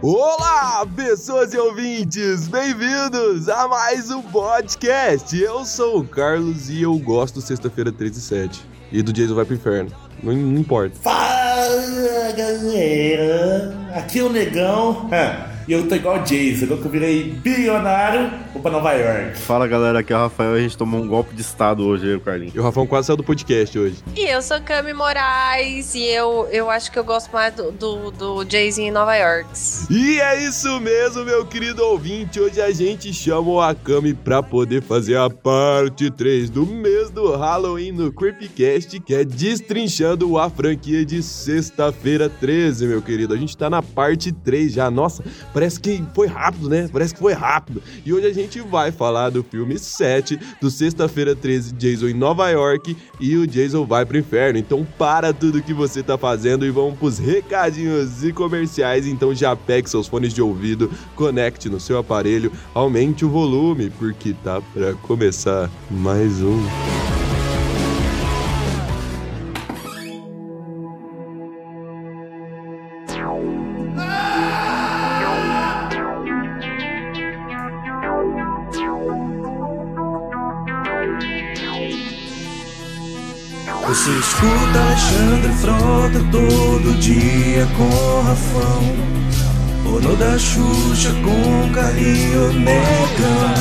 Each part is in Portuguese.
Olá, pessoas e ouvintes! Bem-vindos a mais um podcast! Eu sou o Carlos e eu gosto Sexta-feira 13 e 7. E do Jason vai pro inferno. Não, não importa. Fala, galera! Aqui é o Negão. E eu tô igual o Jason, agora que eu virei bilionário, vou pra Nova York. Fala galera, aqui é o Rafael e a gente tomou um golpe de estado hoje, o Carlinhos. E o Rafael quase saiu do podcast hoje. E eu sou Cami Moraes e eu, eu acho que eu gosto mais do, do, do Jay-Z em Nova York. E é isso mesmo, meu querido ouvinte. Hoje a gente chamou a Cami pra poder fazer a parte 3 do mês do Halloween no Creepcast, que é destrinchando a franquia de sexta-feira 13, meu querido. A gente tá na parte 3 já. Nossa, Parece que foi rápido, né? Parece que foi rápido. E hoje a gente vai falar do filme 7, do Sexta-feira 13, Jason em Nova York e o Jason vai pro inferno. Então para tudo que você tá fazendo e vamos pros recadinhos e comerciais. Então já pegue seus fones de ouvido, conecte no seu aparelho, aumente o volume, porque tá para começar mais um. Alexandre Frota todo dia com Rafão. Ou no da Xuxa com Carinho Negão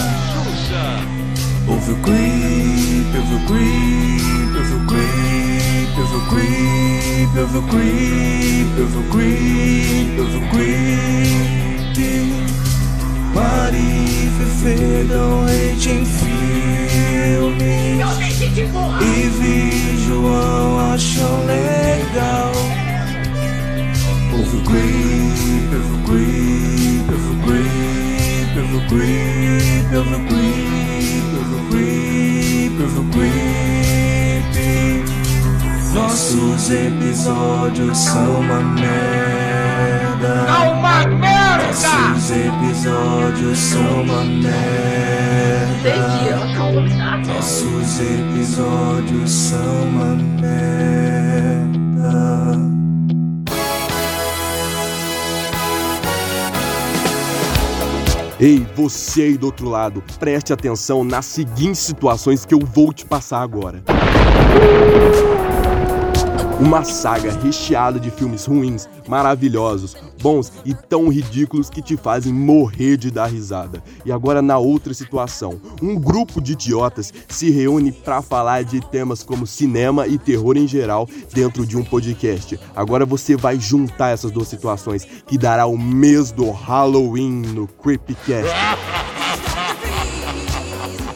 Ouve o creep, ouve o creep, ouve o creep, ouve o creep, ouve o creep, ouve o creep, ouve o creep. Mari Fefe dão hate em filme E vi João acham legal Ouve o creep, ouve o creep, ouve o creep, ouve o creep, ouve o creep, ouve o creep, creep Nossos episódios são uma merda Nossos episódios são uma merda. Nossos episódios são uma merda. Ei, você aí do outro lado, preste atenção nas seguintes situações que eu vou te passar agora. Uma saga recheada de filmes ruins, maravilhosos, bons e tão ridículos que te fazem morrer de dar risada. E agora na outra situação, um grupo de idiotas se reúne para falar de temas como cinema e terror em geral dentro de um podcast. Agora você vai juntar essas duas situações que dará o mês do Halloween no Creepcast.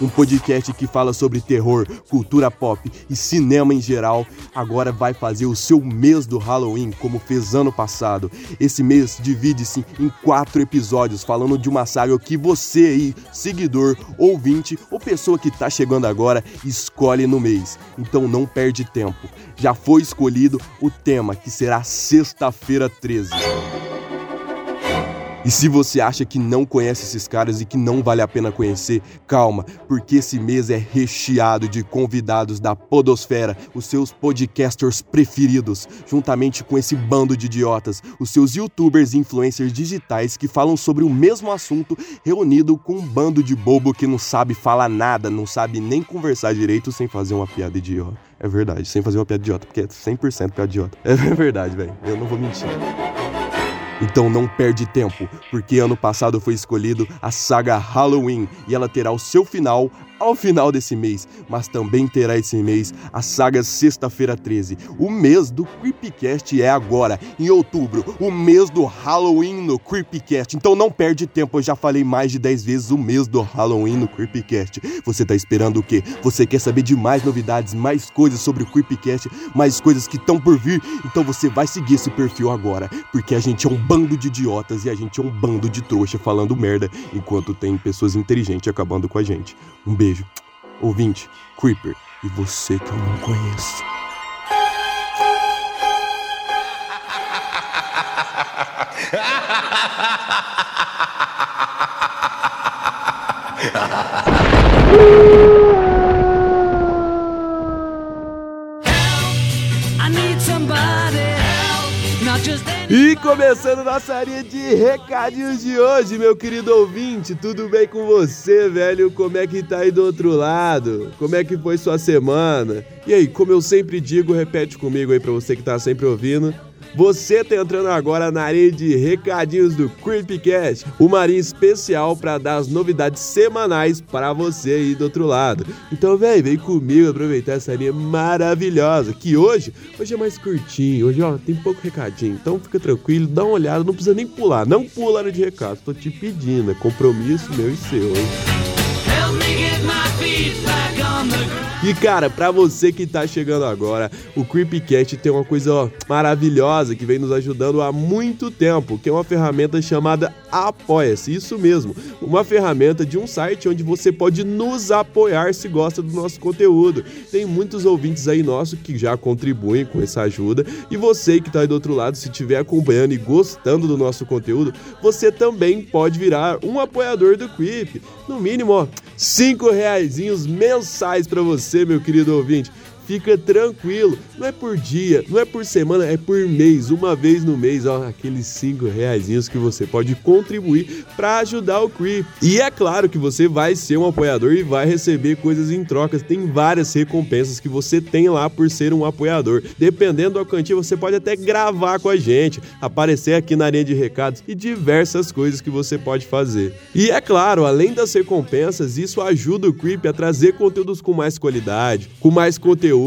Um podcast que fala sobre terror, cultura pop e cinema em geral, agora vai fazer o seu mês do Halloween, como fez ano passado. Esse mês divide-se em quatro episódios, falando de uma saga que você aí, seguidor, ouvinte ou pessoa que tá chegando agora, escolhe no mês. Então não perde tempo. Já foi escolhido o tema, que será Sexta-feira 13. E se você acha que não conhece esses caras e que não vale a pena conhecer, calma, porque esse mês é recheado de convidados da Podosfera, os seus podcasters preferidos, juntamente com esse bando de idiotas, os seus youtubers e influencers digitais que falam sobre o mesmo assunto, reunido com um bando de bobo que não sabe falar nada, não sabe nem conversar direito sem fazer uma piada idiota. É verdade, sem fazer uma piada idiota, porque é 100% piada idiota. É verdade, velho, eu não vou mentir. Então não perde tempo, porque ano passado foi escolhido a saga Halloween e ela terá o seu final ao final desse mês, mas também terá esse mês a saga Sexta-feira 13. O mês do Creepcast é agora, em outubro, o mês do Halloween no Creepcast. Então não perde tempo, eu já falei mais de 10 vezes o mês do Halloween no Creepcast. Você tá esperando o quê? Você quer saber de mais novidades, mais coisas sobre o Creepcast, mais coisas que estão por vir? Então você vai seguir esse perfil agora, porque a gente é um bando de idiotas e a gente é um bando de trouxa falando merda, enquanto tem pessoas inteligentes acabando com a gente. Um beijo. Ouvinte, Creeper, e você que eu não conheço. E começando nossa linha de recadinhos de hoje, meu querido ouvinte, tudo bem com você, velho? Como é que tá aí do outro lado? Como é que foi sua semana? E aí, como eu sempre digo, repete comigo aí pra você que tá sempre ouvindo. Você tá entrando agora na área de recadinhos do Creepcast, uma área especial para dar as novidades semanais para você aí do outro lado. Então, vem, vem comigo aproveitar essa linha maravilhosa, que hoje, hoje é mais curtinho, hoje ó, tem pouco recadinho. Então fica tranquilo, dá uma olhada, não precisa nem pular, não pula área de recado, tô te pedindo, é compromisso meu e seu, hein? E cara, pra você que tá chegando agora, o Creepcast tem uma coisa ó, maravilhosa que vem nos ajudando há muito tempo, que é uma ferramenta chamada Apoia-se. Isso mesmo, uma ferramenta de um site onde você pode nos apoiar se gosta do nosso conteúdo. Tem muitos ouvintes aí nossos que já contribuem com essa ajuda, e você que tá aí do outro lado, se estiver acompanhando e gostando do nosso conteúdo, você também pode virar um apoiador do Creep. No mínimo, ó, cinco mensais para você, meu querido ouvinte. Fica tranquilo, não é por dia, não é por semana, é por mês, uma vez no mês, ó, aqueles cinco reaisinhos que você pode contribuir para ajudar o Creep. E é claro que você vai ser um apoiador e vai receber coisas em trocas. Tem várias recompensas que você tem lá por ser um apoiador. Dependendo da quantia, você pode até gravar com a gente, aparecer aqui na linha de recados e diversas coisas que você pode fazer. E é claro, além das recompensas, isso ajuda o Creep a trazer conteúdos com mais qualidade, com mais conteúdo,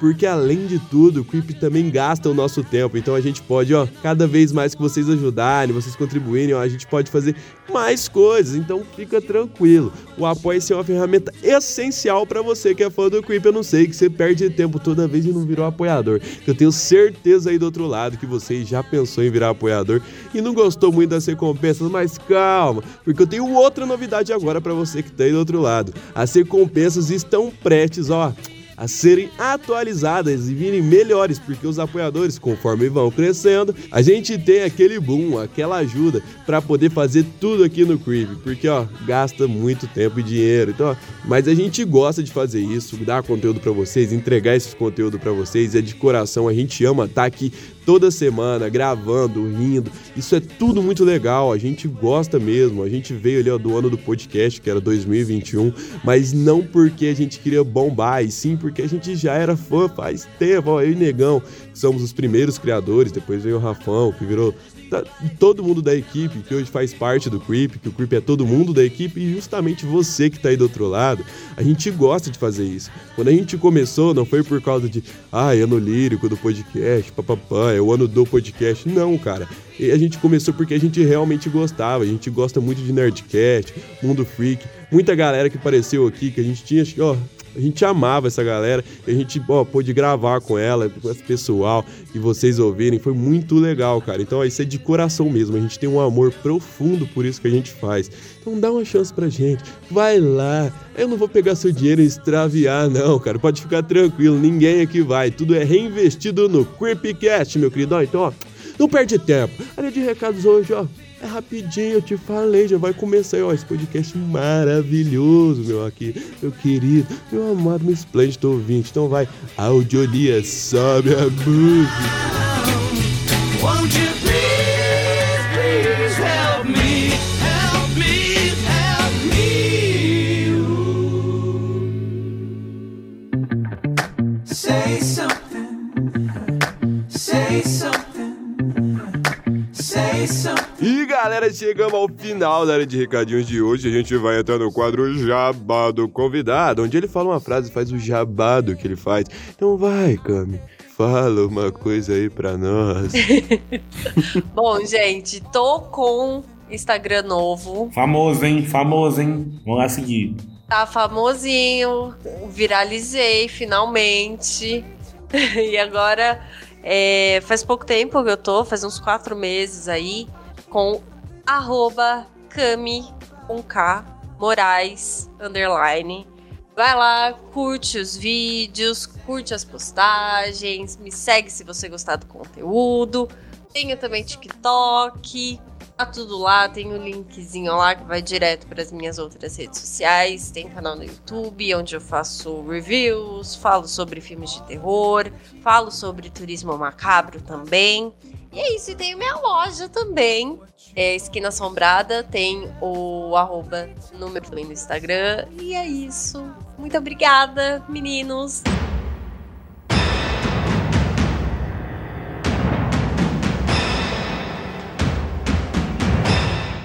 porque além de tudo, o Creep também gasta o nosso tempo. Então a gente pode, ó, cada vez mais que vocês ajudarem, vocês contribuírem, ó, a gente pode fazer mais coisas. Então fica tranquilo. O Apoia-se é uma ferramenta essencial para você que é fã do Creep. Eu não sei que você perde tempo toda vez e não virou apoiador. Eu tenho certeza aí do outro lado que você já pensou em virar apoiador e não gostou muito das recompensas, mas calma, porque eu tenho outra novidade agora para você que tá aí do outro lado. As recompensas estão prestes, ó a serem atualizadas e virem melhores, porque os apoiadores, conforme vão crescendo, a gente tem aquele boom, aquela ajuda para poder fazer tudo aqui no Creep, porque ó, gasta muito tempo e dinheiro. Então, ó, mas a gente gosta de fazer isso, dar conteúdo para vocês, entregar esse conteúdo para vocês, é de coração, a gente ama estar tá aqui toda semana, gravando, rindo. Isso é tudo muito legal, a gente gosta mesmo. A gente veio ali ó, do ano do podcast, que era 2021, mas não porque a gente queria bombar, e sim porque a gente já era fã faz tempo. Ó, eu e Negão, que somos os primeiros criadores, depois veio o Rafão, que virou tá, todo mundo da equipe, que hoje faz parte do Creep, que o Creep é todo mundo da equipe, e justamente você que tá aí do outro lado, a gente gosta de fazer isso. Quando a gente começou, não foi por causa de, ah, ano lírico do podcast, papapá, é o ano do podcast. Não, cara. E a gente começou porque a gente realmente gostava. A gente gosta muito de Nerdcast, Mundo Freak. Muita galera que apareceu aqui, que a gente tinha, ó, a gente amava essa galera, a gente ó, pôde gravar com ela, com esse pessoal, e vocês ouvirem, foi muito legal, cara. Então, ó, isso é de coração mesmo, a gente tem um amor profundo por isso que a gente faz. Então, dá uma chance pra gente, vai lá. Eu não vou pegar seu dinheiro e extraviar, não, cara, pode ficar tranquilo, ninguém aqui vai. Tudo é reinvestido no Creepcast, meu querido. Ó, então, ó, não perde tempo. Área de recados hoje, ó. É rapidinho, eu te falei, já vai começar aí, ó, esse podcast maravilhoso, meu aqui, meu querido, meu amado, meu esplêndido ouvinte. Então vai, Audiolia, sobe a música. Won't galera, chegamos ao final da área de recadinhos de hoje. A gente vai entrar no quadro Jabá do Convidado, onde ele fala uma frase e faz o jabado que ele faz. Então vai, Cami, fala uma coisa aí pra nós. Bom, gente, tô com Instagram novo. Famoso, hein? Famoso, hein? Vamos lá seguir. Tá famosinho, viralizei finalmente. e agora, é, faz pouco tempo que eu tô, faz uns quatro meses aí, com arroba Cami com K Moraes underline. Vai lá, curte os vídeos, curte as postagens, me segue se você gostar do conteúdo. Tenho também TikTok, tá tudo lá, tem o um linkzinho lá que vai direto para as minhas outras redes sociais. Tem canal no YouTube onde eu faço reviews, falo sobre filmes de terror, falo sobre turismo macabro também. E é isso, e tem minha loja também. É Esquina Assombrada, tem o arroba número também no Instagram. E é isso. Muito obrigada, meninos.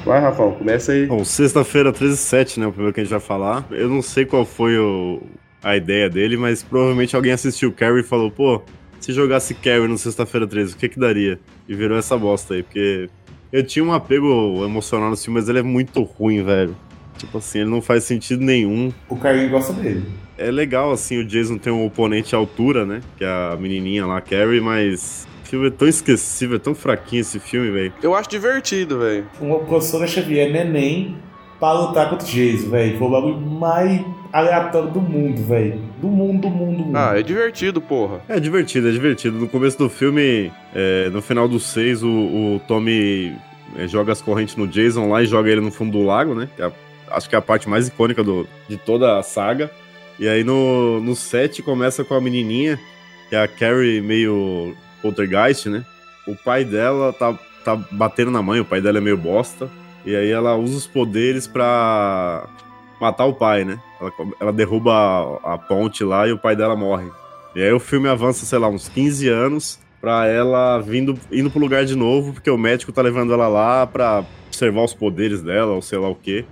Vai, Rafão, começa aí. Bom, sexta-feira 13 7, né? O primeiro que a gente vai falar. Eu não sei qual foi o- a ideia dele, mas provavelmente alguém assistiu Carrie e falou, pô, se jogasse Carrie no sexta-feira 13, o que que daria? E virou essa bosta aí, porque eu tinha um apego emocional no filme, mas ele é muito ruim, velho. Tipo assim, ele não faz sentido nenhum. O Carlinhos gosta dele. É legal, assim, o Jason tem um oponente à altura, né? Que é a menininha lá, a Carrie, mas o filme é tão esquecível, é tão fraquinho esse filme, velho. Eu acho divertido, velho. Uma professora Xavier neném pra lutar contra o Jason, velho. Foi o bagulho mais aleatório do mundo, velho. Do mundo, do mundo, do mundo. Ah, é divertido, porra. É divertido, é divertido. No começo do filme, é, no final dos seis, o, o Tommy é, joga as correntes no Jason lá e joga ele no fundo do lago, né? Que é a- acho que é a parte mais icônica do, de toda a saga. E aí no, no 7 começa com a menininha, que é a Carrie meio poltergeist, né? O pai dela tá, tá batendo na mãe, o pai dela é meio bosta. E aí ela usa os poderes pra matar o pai, né? Ela, ela derruba a, a ponte lá e o pai dela morre. E aí o filme avança, sei lá, uns 15 anos pra ela vindo, indo pro lugar de novo, porque o médico tá levando ela lá pra observar os poderes dela, ou sei lá o quê.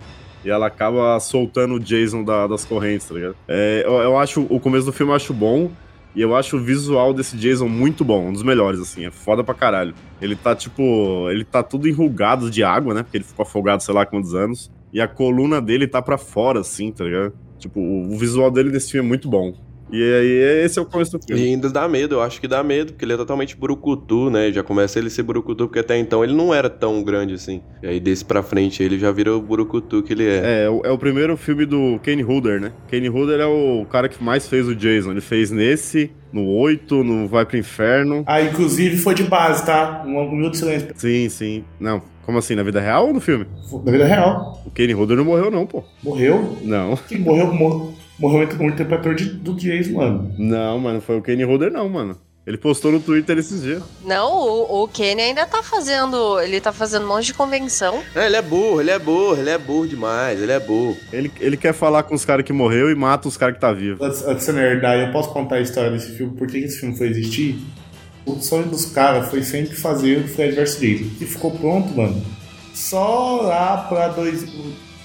E ela acaba soltando o Jason da- das correntes, tá ligado? É, eu, eu acho, o começo do filme eu acho bom, e eu acho o visual desse Jason muito bom, um dos melhores, assim, é foda pra caralho. Ele tá, tipo, ele tá tudo enrugado de água, né? Porque ele ficou afogado sei lá quantos anos. E a coluna dele tá pra fora, assim, tá ligado? Tipo, o, visual dele nesse filme é muito bom. E aí, esse é o começo do E filme. ainda dá medo, eu acho que dá medo, porque ele é totalmente brucutu, né? Já começa ele a ser brucutu, porque até então ele não era tão grande assim. E aí desse pra frente ele já vira o brucutu que ele é. É, é o- é o primeiro filme do Kane Hodder, né? Kane Hodder é o cara que mais fez o Jason. Ele fez nesse, no 8, no Vai pro Inferno. Ah, inclusive foi de base, tá? Um, minuto de silêncio. Sim, sim. Não, como assim? Na vida real ou no filme? Na vida real. O Kane Hodder não morreu, não, pô. Morreu? Não. Quem morreu, morreu, morreu o interpretador de, do Jason, mano. Não, mano, foi o Kane Hodder, não, mano. Ele postou no Twitter esses dias. Não, o, o Kenny ainda tá fazendo. Ele tá fazendo um monte de convenção. É, ele é burro, ele é burro, ele é burro demais, ele é burro. Ele, ele quer falar com os caras que morreu e mata os caras que tá vivo. Antes antes de você nerdar, eu posso contar a história desse filme, por que esse filme foi existir? O sonho dos caras foi sempre fazer o Fred vs Jason. Que ficou pronto, mano. Só lá pra dois,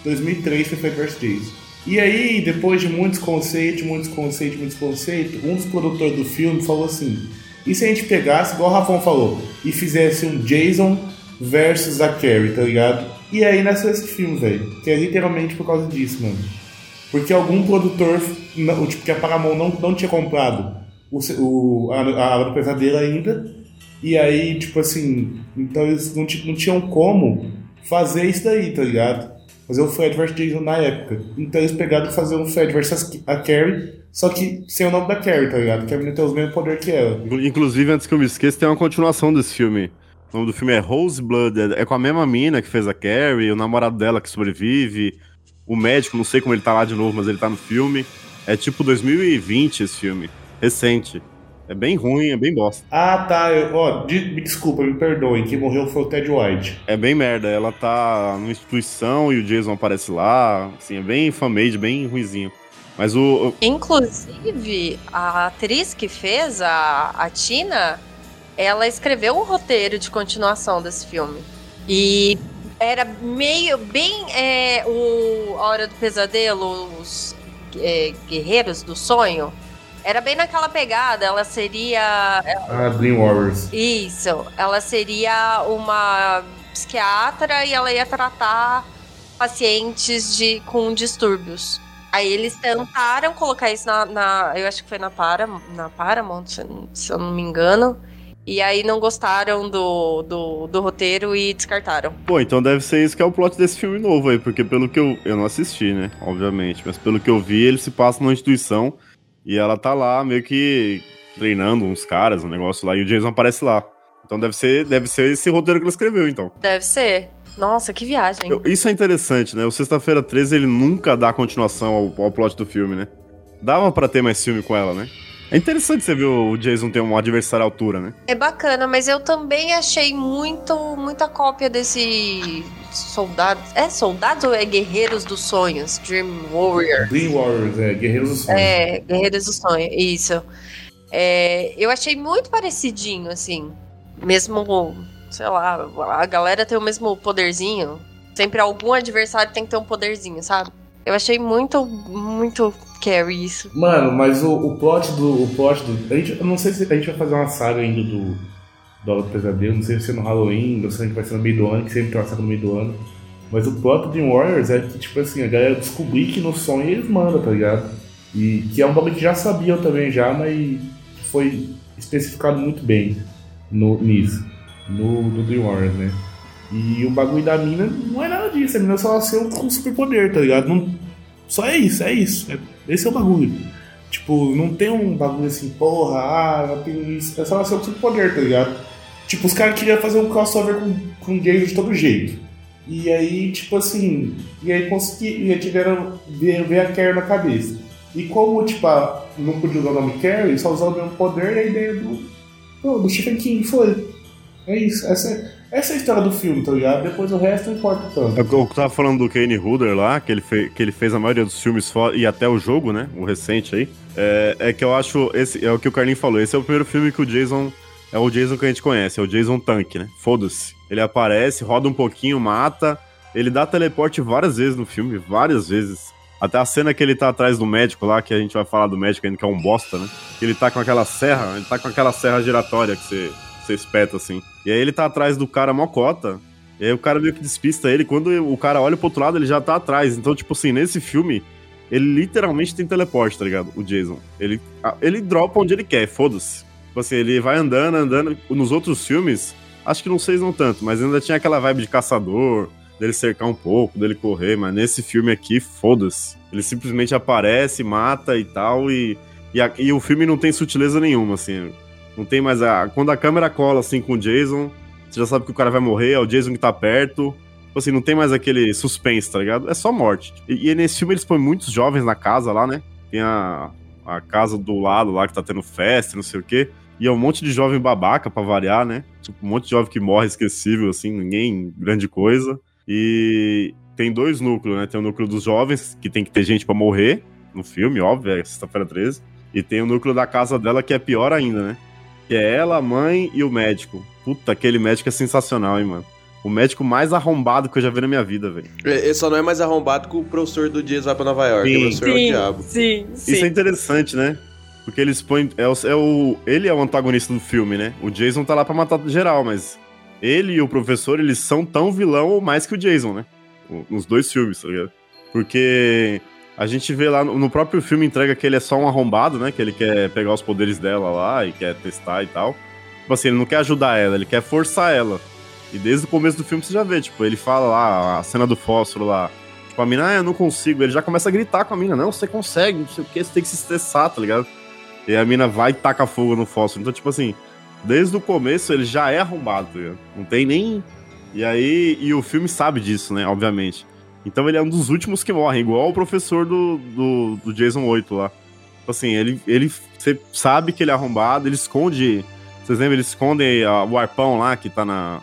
2003 foi Fred vs Jason. E aí, depois de muitos conceitos, muitos conceitos, muitos conceitos, um dos produtores do filme falou assim: e se a gente pegasse, igual o Rafão falou, e fizesse um Jason versus a Carrie, tá ligado? E aí nasceu esse filme, velho. Que é literalmente por causa disso, mano. Porque algum produtor, não- tipo, que a Paramount não, não tinha comprado o, o, a, a Hora do Pesadelo ainda. E aí, tipo assim, então eles não, não tinham como fazer isso daí, tá ligado? Fazer o Fred vs Jason na época. Então eles pegaram fazer um Fred vs a Carrie, só que sem o nome da Carrie, tá ligado? Que a menina tem os mesmos poderes que ela. Inclu- Inclusive, antes que eu me esqueça, tem uma continuação desse filme. O nome do filme é Roseblood. É é com a mesma mina que fez a Carrie, o namorado dela que sobrevive, o médico, não sei como ele tá lá de novo, mas ele tá no filme. É tipo 2020 esse filme. Recente. É bem ruim, é bem bosta. Ah, tá. Eu, ó, de- me desculpa, me perdoem. Quem morreu foi o Ted White. É bem merda. Ela tá numa instituição e o Jason aparece lá. Assim, é bem fan-made, bem ruizinho. Mas o. Inclusive, a atriz que fez, a, a Tina, ela escreveu um roteiro de continuação desse filme. E era meio bem é, o A Hora do Pesadelo, os é, Guerreiros do Sonho. Era bem naquela pegada, ela seria. Ah, Dream Warriors. Isso, ela seria uma psiquiatra e ela ia tratar pacientes de, com distúrbios. Aí eles tentaram colocar isso na, na- eu acho que foi na, Para, na Paramount, se, se eu não me engano. E aí não gostaram do, do, do roteiro e descartaram. Pô, então deve ser isso que é o plot desse filme novo aí, porque pelo que eu. Eu não assisti, né? Obviamente. Mas pelo que eu vi, ele se passa numa instituição e ela tá lá meio que treinando uns caras, um negócio lá, e o Jason aparece lá. Então deve ser, deve ser esse roteiro que ela escreveu, então. Deve ser. Nossa, que viagem. Eu- isso é interessante, né? O Sexta-feira 13 ele nunca dá continuação ao, ao plot do filme, né? Dava pra ter mais filme com ela, né? É interessante você ver o Jason ter um adversário à altura, né? É bacana, mas eu também achei muito, muita cópia desse soldado. É soldado ou é Guerreiros dos Sonhos? Dream Warrior. Dream Warriors, é, Guerreiros do Sonho. É, Guerreiros do Sonho, isso. É, eu achei muito parecidinho, assim. Mesmo, sei lá, a galera tem o mesmo poderzinho. Sempre algum adversário tem que ter um poderzinho, sabe? Eu achei muito, muito carry isso. Mano, mas o, o plot do. O plot do. A gente, eu não sei se a gente vai fazer uma saga ainda do. Do Hora do Pesadelo, não sei se vai ser no Halloween, ou se a gente vai ser no meio do ano, que sempre tem uma saga no meio do ano. Mas o plot do Warriors é que, tipo assim, a galera descobrir que no sonho eles mandam, tá ligado? E que é um bagulho que já sabiam também já, mas foi especificado muito bem no, nisso. No, no Dream Warriors, né? E o bagulho da mina não é nada disso, a mina só nasceu com superpoder, tá ligado? Não, só é isso, é isso. É, esse é o bagulho. Tipo, não tem um bagulho assim, porra, ah, tem isso. É só nasceu com superpoder, tá ligado? Tipo, os caras queriam fazer um crossover com, com Jason de todo jeito. E aí, tipo assim, e aí consegui, e aí tiveram ver, ver a Carrie na cabeça. E como, tipo, a, não podia usar o nome Carrie, só usava o mesmo poder, e a ideia do, do, do Stephen King foi. É isso, essa, é- essa é a história do filme, tá ligado? Depois o resto não importa tanto. É que eu tava falando do Kane Hooder lá, que ele, fe- que ele fez a maioria dos filmes e até o jogo, né? O recente aí. É, é que eu acho. Esse é o que o Carlinhos falou. Esse é o primeiro filme que o Jason. É o Jason que a gente conhece, é o Jason Tank, né? Foda-se. Ele aparece, roda um pouquinho, mata. Ele dá teleporte várias vezes no filme, várias vezes. Até a cena que ele tá atrás do médico lá, que a gente vai falar do médico ainda, que é um bosta, né? Ele tá com aquela serra, ele tá com aquela serra giratória que você, você espeta assim. E aí ele tá atrás do cara mocota. E aí o cara meio que despista ele. Quando o cara olha pro outro lado, ele já tá atrás. Então, tipo assim, nesse filme, ele literalmente tem teleporte, tá ligado? O Jason. Ele, ele dropa onde ele quer, foda-se. Tipo assim, ele vai andando, andando. Nos outros filmes, acho que não seis não tanto, mas ainda tinha aquela vibe de caçador, dele cercar um pouco, dele correr, mas nesse filme aqui, foda-se. Ele simplesmente aparece, mata e tal, e, e, a- e o filme não tem sutileza nenhuma, assim. Não tem mais a. Quando a câmera cola assim com o Jason, você já sabe que o cara vai morrer, é o Jason que tá perto. Tipo assim, não tem mais aquele suspense, tá ligado? É só morte. E, e nesse filme eles põem muitos jovens na casa lá, né? Tem a, a casa do lado lá que tá tendo festa, não sei o quê. E é um monte de jovem babaca pra variar, né? Tipo, um monte de jovem que morre esquecível, assim, ninguém grande coisa. E tem dois núcleos, né? Tem o núcleo dos jovens, que tem que ter gente pra morrer no filme, óbvio, é sexta-feira 13. E tem o núcleo da casa dela, que é pior ainda, né? Que é ela, a mãe e o médico. Puta, aquele médico é sensacional, hein, mano. O médico mais arrombado que eu já vi na minha vida, velho. Ele só não é mais arrombado que o professor do Dias vai pra Nova York. Sim. O professor é o diabo. sim, sim. Isso é interessante, né? Porque eles põem. É o, é o- ele é o antagonista do filme, né? O Jason tá lá pra matar geral, mas ele e o professor, eles são tão vilão ou mais que o Jason, né? O- Nos dois filmes, tá ligado? Porque a gente vê lá no, próprio filme entrega que ele é só um arrombado, né? Que ele quer pegar os poderes dela lá e quer testar e tal. Tipo assim, ele não quer ajudar ela, ele quer forçar ela. E desde o começo do filme você já vê, tipo, ele fala lá, a cena do fósforo lá. Tipo, a mina, ah, eu não consigo. Ele já começa a gritar com a mina, não, você consegue, não sei o que, você tem que se estressar, tá ligado? E a mina vai e taca fogo no fósforo. Então, tipo assim, desde o começo ele já é arrombado, tá ligado? Não tem nem. E aí, e o filme sabe disso, né, obviamente. Então ele é um dos últimos que morre, igual o professor do, do, do Jason 8 lá. Tipo assim, ele, ele você sabe que ele é arrombado, ele esconde. Vocês lembram? Ele esconde ah, o arpão lá que tá na.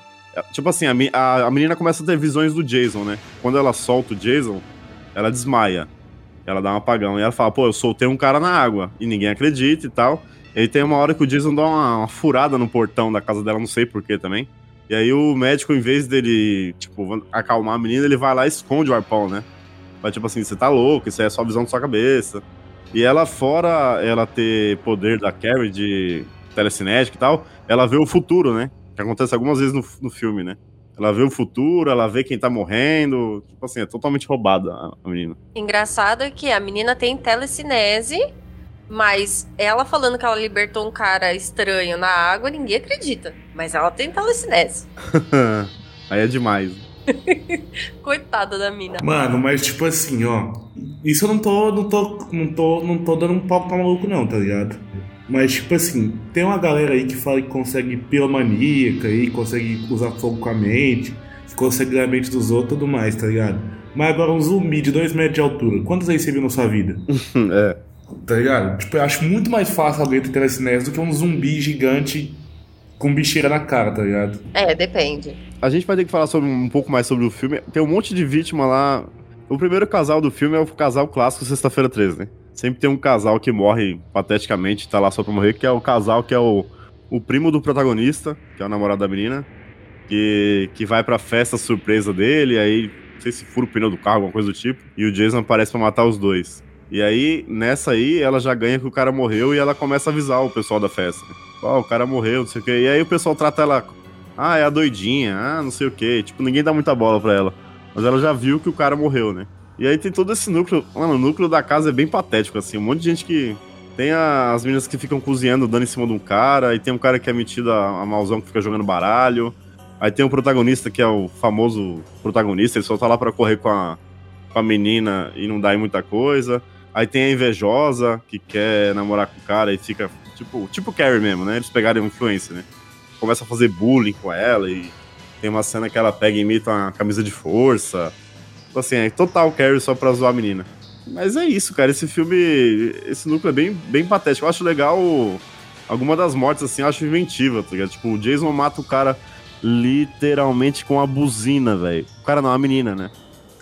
Tipo assim, a, a, a menina começa a ter visões do Jason, né? Quando ela solta o Jason, ela desmaia. Ela dá um apagão. E ela fala, pô, eu soltei um cara na água. E ninguém acredita e tal. E aí tem uma hora que o Jason dá uma, uma furada no portão da casa dela, não sei porquê também. E aí o médico, em vez dele, tipo, acalmar a menina, ele vai lá e esconde o arpão, né? Vai tipo assim, você tá louco, isso é só visão da sua cabeça. E ela, fora ela ter poder da Carrie de telecinética e tal, ela vê o futuro, né? Que acontece algumas vezes no, no filme, né? Ela vê o futuro, ela vê quem tá morrendo. Tipo assim, é totalmente roubada a, a menina. Engraçado é que a menina tem telecinese, mas ela falando que ela libertou um cara estranho na água, ninguém acredita. Mas ela tem telecinese. aí é demais. Coitada da mina. Mano, mas tipo assim, ó. Isso eu não tô, não tô, não tô, não tô dando um palco pra maluco, não, tá ligado? Mas, tipo assim, tem uma galera aí que fala que consegue piromaníaca aí, consegue usar fogo com a mente, que consegue ler a mente dos outros e tudo mais, tá ligado? Mas agora um zumbi de 2 metros de altura, quantos aí você viu na sua vida? é. Tá ligado? Tipo, eu acho muito mais fácil alguém ter telecinese do que um zumbi gigante com bicheira na cara, tá ligado? É, depende. A gente vai ter que falar sobre, um pouco mais sobre o filme. Tem um monte de vítima lá. O primeiro casal do filme é o casal clássico Sexta-feira 13, né? Sempre tem um casal que morre pateticamente, tá lá só pra morrer, que é o casal que é o, o primo do protagonista, que é o namorado da menina, que, que vai pra festa surpresa dele, aí não sei se fura o pneu do carro, alguma coisa do tipo, e o Jason aparece pra matar os dois. E aí, nessa aí, ela já ganha que o cara morreu e ela começa a avisar o pessoal da festa. Ó, o cara morreu, não sei o quê. E aí o pessoal trata ela. Ah, é a doidinha, ah, não sei o quê. Tipo, ninguém dá muita bola pra ela. Mas ela já viu que o cara morreu, né? E aí tem todo esse núcleo. Mano, o núcleo da casa é bem patético, assim. Um monte de gente que. Tem a- as meninas que ficam cozinhando, dando em cima de um cara. Aí tem um cara que é metido a, a mauzão que fica jogando baralho. Aí tem o protagonista que é o famoso protagonista. Ele só tá lá pra correr com a, com a menina e não dá em muita coisa. Aí tem a invejosa que quer namorar com o cara e fica. Tipo, tipo Carrie mesmo, né? Eles pegaram influência, né? Começa a fazer bullying com ela e tem uma cena que ela pega e imita uma camisa de força. Então, assim, é total Carrie só pra zoar a menina. Mas é isso, cara. Esse filme, esse núcleo é bem, bem patético. Eu acho legal alguma das mortes, assim, eu acho inventiva, tá ligado? Tipo, o Jason mata o cara literalmente com a buzina, velho. O cara não, a menina, né?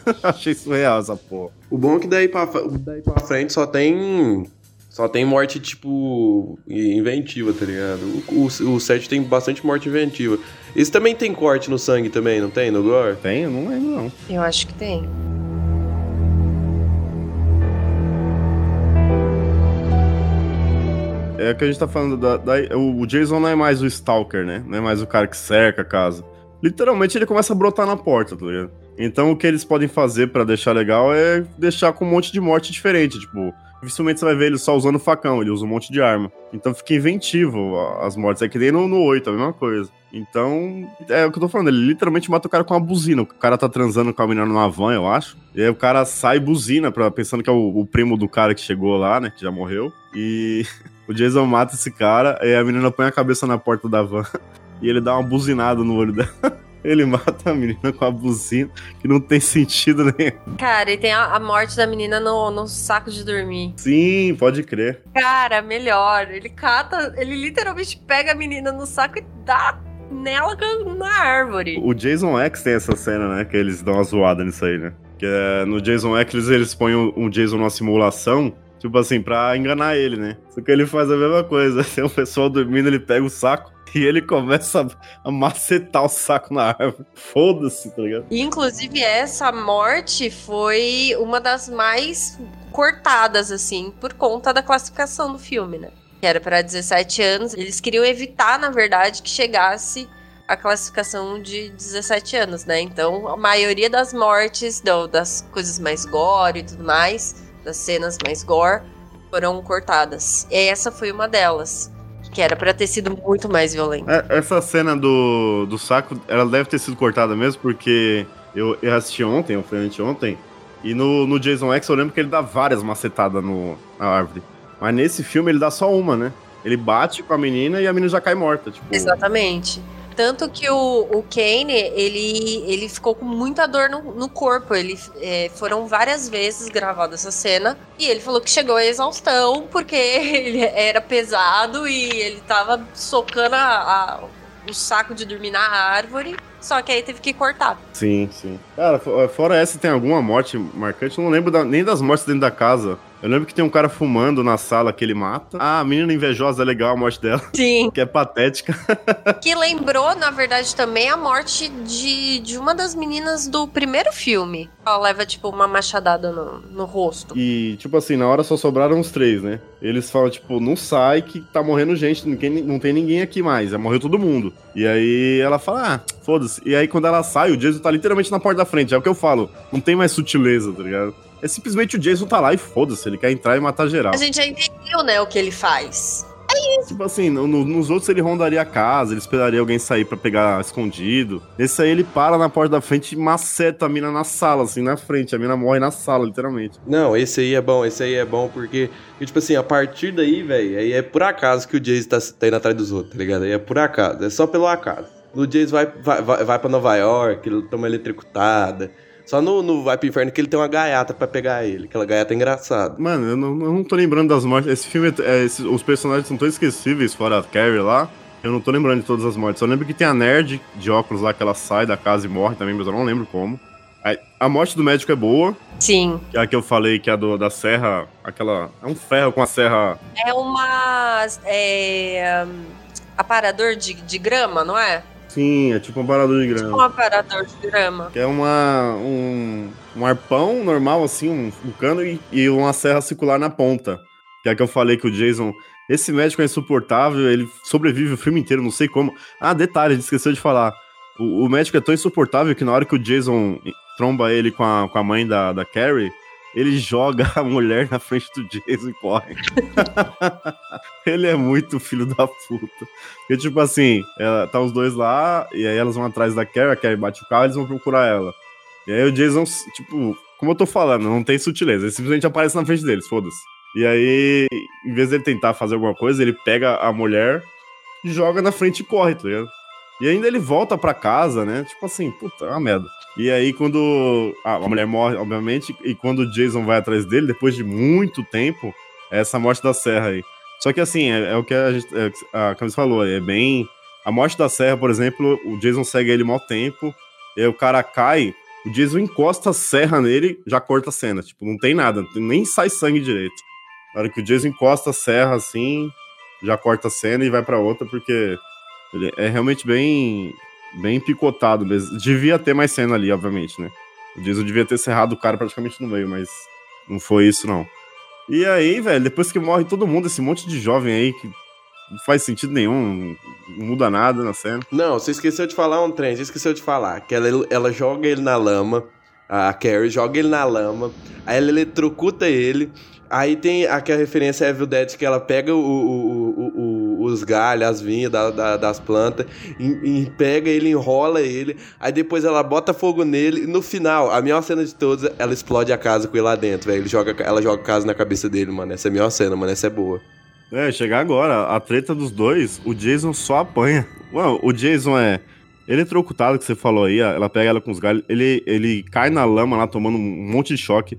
Achei surreal essa porra. O bom é que daí pra, daí pra frente só tem. Só tem morte, tipo, inventiva, tá ligado? O, o, o 7 tem bastante morte inventiva. Esse também tem corte no sangue também, não tem? No gore? Tem? Eu não lembro, não. Eu acho que tem. É o que a gente tá falando da, da- o Jason não é mais o Stalker, né? Não é mais o cara que cerca a casa. Literalmente ele começa a brotar na porta, tá ligado? Então o que eles podem fazer pra deixar legal é deixar com um monte de morte diferente. Tipo, dificilmente você vai ver ele só usando facão, ele usa um monte de arma. Então fica inventivo as mortes. É que nem no, no 8, a mesma coisa. Então, é o que eu tô falando, ele literalmente mata o cara com uma buzina. O cara tá transando com a menina numa van, eu acho. E aí o cara sai buzina, pra, pensando que é o, o primo do cara que chegou lá, né? Que já morreu. E o Jason mata esse cara, e a menina põe a cabeça na porta da van e ele dá uma buzinada no olho dela. Ele mata a menina com a buzina, que não tem sentido nenhum. Cara, e tem a, a morte da menina no, no saco de dormir. Sim, pode crer. Cara, melhor. Ele cata, ele literalmente pega a menina no saco e dá nela na árvore. O Jason X tem essa cena, né? Que eles dão uma zoada nisso aí, né? Que é, no Jason X eles, eles põem o, o Jason numa simulação, tipo assim, pra enganar ele, né? Só que ele faz a mesma coisa. Tem um pessoal dormindo, ele pega o saco e ele começa a, macetar o saco na árvore. Foda-se, tá ligado? Inclusive, essa morte foi uma das mais cortadas, assim, por conta da classificação do filme, né? Que era para 17 anos. Eles queriam evitar, na verdade, que chegasse a classificação de 17 anos, né? Então, a maioria das mortes, das coisas mais gore e tudo mais, das cenas mais gore, foram cortadas. E essa foi uma delas, que era para ter sido muito mais violenta. É, Essa cena do, do saco, ela deve ter sido cortada mesmo, porque eu, eu assisti ontem, eu fui anteontem, e no, no Jason X eu lembro que ele dá várias macetadas no, na árvore. Mas nesse filme ele dá só uma, né? Ele bate com a menina e a menina já cai morta. Tipo, Exatamente. Tanto que o, o Kane, ele, ele ficou com muita dor no, no corpo. Ele, é, foram várias vezes gravadas essa cena. E ele falou que chegou à exaustão, porque ele era pesado e ele tava socando a- a- o saco de dormir na árvore. Só que aí teve que cortar. Sim, sim. Cara, fo- fora essa, tem alguma morte marcante? Eu não lembro da- nem das mortes dentro da casa. Eu lembro que tem um cara fumando na sala que ele mata. Ah, a menina invejosa é legal a morte dela, Sim. que é patética. Que lembrou, na verdade, também a morte de, de uma das meninas do primeiro filme. Ela leva, tipo, uma machadada no, no rosto. E, tipo assim, na hora só sobraram os três, né? Eles falam, tipo, não sai que tá morrendo gente, ninguém, não tem ninguém aqui mais, já morreu todo mundo. E aí ela fala, ah, foda-se. E aí quando ela sai, o Jason tá literalmente na porta da frente, é o que eu falo, não tem mais sutileza, tá ligado? É simplesmente o Jason tá lá e foda-se, ele quer entrar e matar geral. A gente já entendeu, né, o que ele faz. Tipo assim, no- no- nos outros ele rondaria a casa, ele esperaria alguém sair pra pegar escondido. Nesse aí ele para na porta da frente e maceta a mina na sala, assim, na frente. A mina morre na sala, literalmente. Não, esse aí é bom, esse aí é bom porque, porque, tipo assim, a partir daí, velho, aí é por acaso que o Jason tá, tá indo atrás dos outros, tá ligado? Aí é por acaso, é só pelo acaso. O Jason vai, vai, vai, vai pra Nova York, ele toma eletricutada. Só no, no Vai pro Inferno que ele tem uma gaiata pra pegar ele. Aquela gaiata é engraçada. Mano, eu não, eu não tô lembrando das mortes. Esse filme, é- esses- os personagens são tão esquecíveis, fora a Carrie lá. Eu não tô lembrando de todas as mortes. Eu lembro que tem a nerd de óculos lá que ela sai da casa e morre também, mas eu não lembro como. A morte do médico é boa, Sim. que é a que eu falei, que é a do, da serra, aquela. É um ferro com a serra. É uma. É, um, aparador de, de grama, não é? Sim, é tipo um parador de Um grama. aparador de grama. Que é uma. Um, um arpão normal, assim, um, um cano e, e uma serra circular na ponta. Que é que eu falei que o Jason. Esse médico é insuportável, ele sobrevive o filme inteiro, não sei como. Ah, detalhe, a gente esqueceu de falar. O, o médico é tão insuportável que na hora que o Jason tromba ele com a, com a mãe da, da Carrie, ele joga a mulher na frente do Jason e corre. ele é muito filho da puta. Porque, tipo assim, ela, tá os dois lá, e aí elas vão atrás da Carrie, a Carrie bate o carro e eles vão procurar ela. E aí o Jason, tipo, como eu tô falando, não tem sutileza, ele simplesmente aparece na frente deles, foda-se. E aí, em vez dele tentar fazer alguma coisa, ele pega a mulher, joga na frente e corre, tá ligado? E ainda ele volta pra casa, né? Tipo assim, puta, é uma merda. E aí, quando a mulher morre, obviamente, e quando o Jason vai atrás dele, depois de muito tempo, é essa morte da serra aí. Só que assim, é, é o que a, gente, é, a Camis falou, é bem. A morte da serra, por exemplo, o Jason segue ele mó tempo, e aí o cara cai, o Jason encosta a serra nele, já corta a cena. Tipo, não tem nada, nem sai sangue direito. Na hora que o Jason encosta a serra assim, já corta a cena e vai pra outra, porque ele é realmente bem bem picotado mesmo. Devia ter mais cena ali, obviamente, né? O Jason devia ter cerrado o cara praticamente no meio, mas não foi isso, não. E aí, velho, depois que morre todo mundo, esse monte de jovem aí que não faz sentido nenhum, não muda nada na cena. Não, você esqueceu de falar um trem, você esqueceu de falar. Que ela, ela joga ele na lama, a Carrie joga ele na lama, aí ela eletrocuta ele. Aí tem aquela referência a Evil Dead que ela pega o, o- o- o- os galhos, as vinhas da- da- das plantas, e, pega ele, enrola ele, aí depois ela bota fogo nele, e no final, a melhor cena de todas, ela explode a casa com ele lá dentro, velho. Joga, ela joga a casa na cabeça dele, mano. Essa é a melhor cena, mano. Essa é boa. É, chegar agora, a treta dos dois, o Jason só apanha. Ué, o Jason é eletrocutado, que você falou aí, ela pega ela com os galhos, ele, ele cai na lama lá, tomando um monte de choque.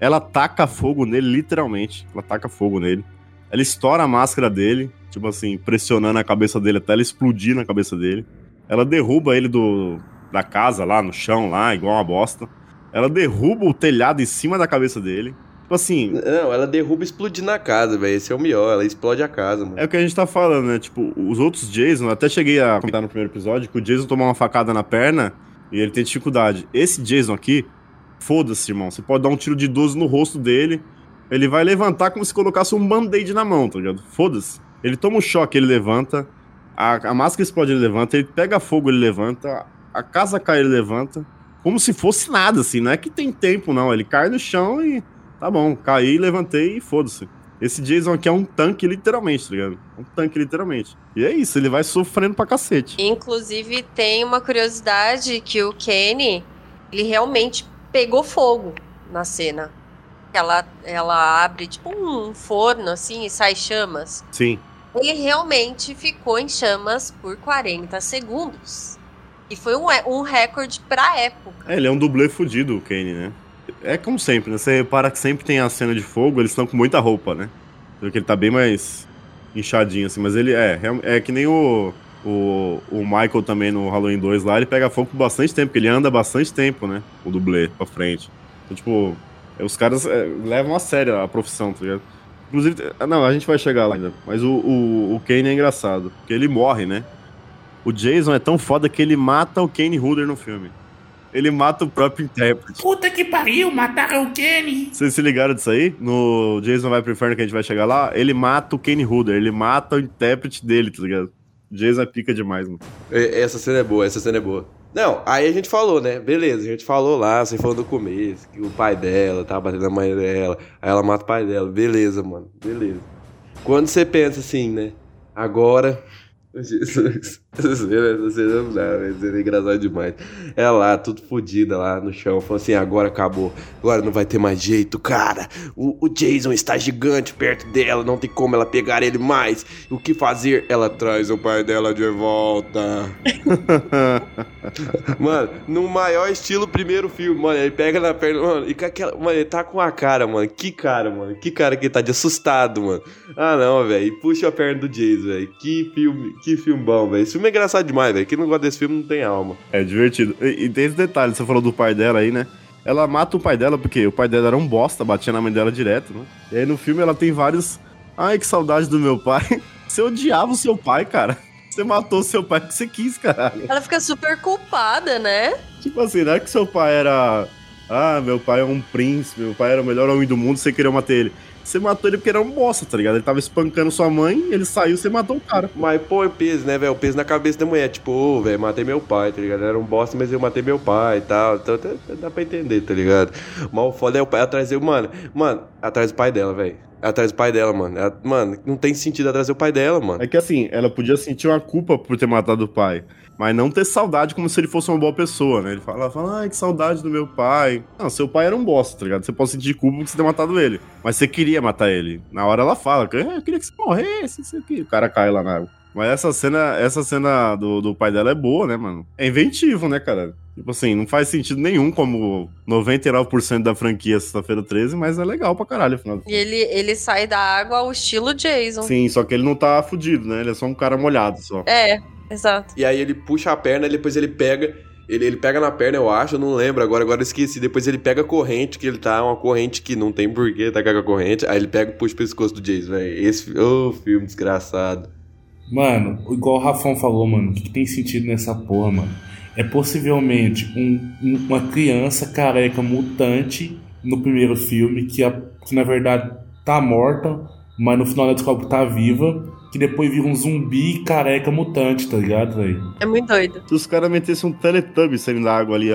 Ela taca fogo nele, literalmente. Ela taca fogo nele. Ela estoura a máscara dele, tipo assim, pressionando a cabeça dele até ela explodir na cabeça dele. Ela derruba ele do, da casa lá, no chão lá, igual uma bosta. Ela derruba o telhado em cima da cabeça dele. Tipo assim, Não, ela derruba e explode na casa, velho. Esse é o melhor. Ela explode a casa, mano. É o que a gente tá falando, né? Tipo, os outros Jason, até cheguei a comentar no primeiro episódio que o Jason tomou uma facada na perna e ele tem dificuldade. Esse Jason aqui, foda-se, irmão. Você pode dar um tiro de 12 no rosto dele, ele vai levantar como se colocasse um band-aid na mão, tá ligado? Foda-se. Ele toma um choque, ele levanta, a, a máscara explode, ele levanta, ele pega fogo, ele levanta, a casa cai, ele levanta. Como se fosse nada, assim. Não é que tem tempo, não. Ele cai no chão e. Tá bom, caí, levantei e foda-se. Esse Jason aqui é um tanque, literalmente, tá ligado? Um tanque, literalmente. E é isso, ele vai sofrendo pra cacete. Inclusive, tem uma curiosidade que o Kenny, ele realmente pegou fogo na cena. Ela, ela abre tipo um forno assim e sai chamas. Sim. Ele realmente ficou em chamas por 40 segundos. E foi um, um recorde pra época. É, ele é um dublê fudido, o Kane, né? É como sempre, né? Você repara que sempre tem a cena de fogo, eles estão com muita roupa, né? Porque ele tá bem mais inchadinho, assim. Mas ele é, é que nem o, o, o Michael também no Halloween 2 lá, ele pega fogo por bastante tempo, porque ele anda bastante tempo, né? O dublê pra frente. Então, tipo, os caras é, levam a sério a profissão, tá ligado? Inclusive, não, a gente vai chegar lá ainda. Mas o, o, o Kane é engraçado, porque ele morre, né? O Jason é tão foda que ele mata o Kane Hooder no filme. Ele mata o próprio intérprete. Puta que pariu, mataram o Kenny. Vocês se ligaram disso aí? No Jason vai pro inferno que a gente vai chegar lá, ele mata o Kane Hooder, ele mata o intérprete dele, tá ligado? Jason é pica demais, mano. É, Essa cena é boa, essa cena é boa. Não, aí a gente falou, né? Beleza, a gente falou lá, você falou no começo, que o pai dela tava batendo na mãe dela, aí ela mata o pai dela. Beleza, mano, beleza. Quando você pensa assim, né? Agora. Jesus. Essa cena, essa não dá, velho. Cena é engraçado demais. Ela lá, tudo fodida lá no chão, falou assim: agora acabou. Agora não vai ter mais jeito, cara. O, o Jason está gigante perto dela, não tem como ela pegar ele mais. O que fazer? Ela traz o pai dela de volta. mano, no maior estilo primeiro filme, mano. Ele pega na perna, mano, e com aquela. Mano, ele tá com a cara, mano. Que cara, mano. Que cara que ele tá de assustado, mano. Ah, não, velho. Puxa a perna do Jason, velho. Que filme, que filme bom, velho. Filme é engraçado demais, velho. Quem não gosta desse filme não tem alma. É divertido. E, e tem esse detalhe, você falou do pai dela aí, né? Ela mata o pai dela porque o pai dela era um bosta, batia na mãe dela direto, né? E aí no filme ela tem vários. Ai, que saudade do meu pai. Você odiava o seu pai, cara. Você matou o seu pai porque você quis, caralho. Ela fica super culpada, né? Tipo assim, não é que seu pai era. Ah, meu pai é um príncipe, meu pai era o melhor homem do mundo, você queria matar ele. Você matou ele porque era um bosta, tá ligado? Ele tava espancando sua mãe, ele saiu, você matou o cara. Mas põe peso, né, velho? O peso na cabeça da mulher. Tipo, ô, velho, matei meu pai, tá ligado? Era um bosta, mas eu matei meu pai e tal. Então até- até dá pra entender, tá ligado? Mas o foda é o pai atrás do. Mano, mano, atrás do pai dela, velho. Atrás do pai dela, mano. Ela- mano, não tem sentido atrás do pai dela, mano. É que assim, ela podia sentir uma culpa por ter matado o pai, mas não ter saudade como se ele fosse uma boa pessoa, né? Ele fala, fala, ai, que saudade do meu pai. Não, seu pai era um bosta, tá ligado? Você pode sentir culpa por você ter matado ele, mas você queria matar ele. Na hora ela fala, "É, eu queria que você morresse, isso aqui. O cara cai lá na água. Mas essa cena, essa cena do, do pai dela é boa, né, mano? É inventivo, né, cara? Tipo assim, não faz sentido nenhum como 99% da franquia Sexta-feira 13, mas é legal pra caralho, afinal. E ele, ele sai da água ao estilo Jason. Sim, só que ele não tá fudido, né? Ele é só um cara molhado só. É, exato. E aí ele puxa a perna, depois ele pega. Ele, ele pega na perna, eu acho, eu não lembro agora, agora eu esqueci. Depois ele pega a corrente, que ele tá, uma corrente que não tem porquê tá com a corrente. Aí ele pega e puxa o pescoço do Jason, velho. Esse. Ô, filme desgraçado. Mano, igual o Rafão falou, mano, o que, que tem sentido nessa porra, mano? É possivelmente um- uma criança careca mutante no primeiro filme, que, a- que na verdade tá morta, mas no final ela descobre que tá viva, que depois vira um zumbi careca mutante, tá ligado, velho? É muito doido. Se os caras metessem um Teletubby saindo da água ali,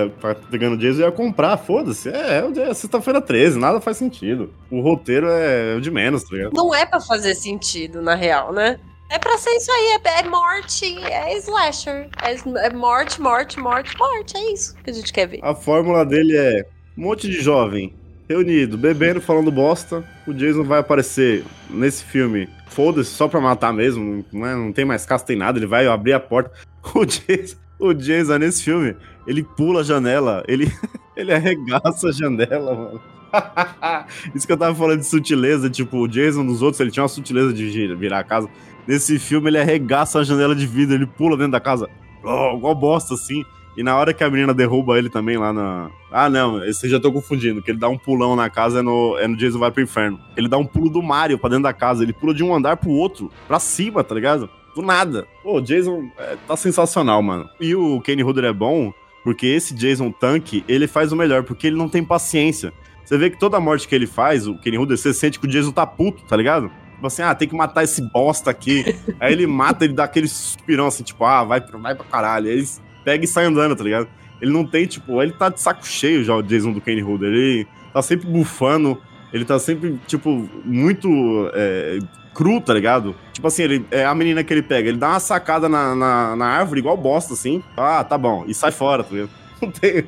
pegando o Jason, eu ia comprar, foda-se. É, é, o dia- é sexta-feira 13, nada faz sentido. O roteiro é o de menos, tá ligado? Não é pra fazer sentido, na real, né? É pra ser isso aí, é, é morte, é slasher. É, é morte, morte, morte, morte. É isso que a gente quer ver. A fórmula dele é um monte de jovem reunido, bebendo, falando bosta. O Jason vai aparecer nesse filme, foda-se, só pra matar mesmo, não, é- não tem mais caça, tem nada, ele vai abrir a porta. O Jason, o Jason nesse filme, ele pula a janela, ele, ele arregaça a janela, mano. Isso que eu tava falando de sutileza, tipo, o Jason nos outros, ele tinha uma sutileza de virar a casa. Nesse filme, ele arregaça a janela de vidro, ele pula dentro da casa, oh, igual bosta, assim. E na hora que a menina derruba ele também lá na. Ah, não, esse já tô confundindo. Que ele dá um pulão na casa é no, é no Jason Vai pro Inferno. Ele dá um pulo do Mario pra dentro da casa. Ele pula de um andar pro outro, pra cima, tá ligado? Do nada. Pô, o Jason é, tá sensacional, mano. E o Kenny Hooder é bom porque esse Jason Tank, ele faz o melhor, porque ele não tem paciência. Você vê que toda morte que ele faz, o Kenny Hooder, você sente que o Jason tá puto, tá ligado? Tipo assim, ah, tem que matar esse bosta aqui. Aí ele mata, ele dá aquele suspirão assim, tipo, ah, vai, pra- vai pra caralho. Aí ele pega e sai andando, tá ligado? Ele não tem, tipo, ele tá de saco cheio já, o Jason do Kenny Hooder. Ele tá sempre bufando, ele tá sempre, tipo, muito é, cru, tá ligado? Tipo assim, ele, é a menina que ele pega, ele dá uma sacada na, na, na árvore, igual bosta, assim. Ah, tá bom. E sai fora, tá ligado? Não tem.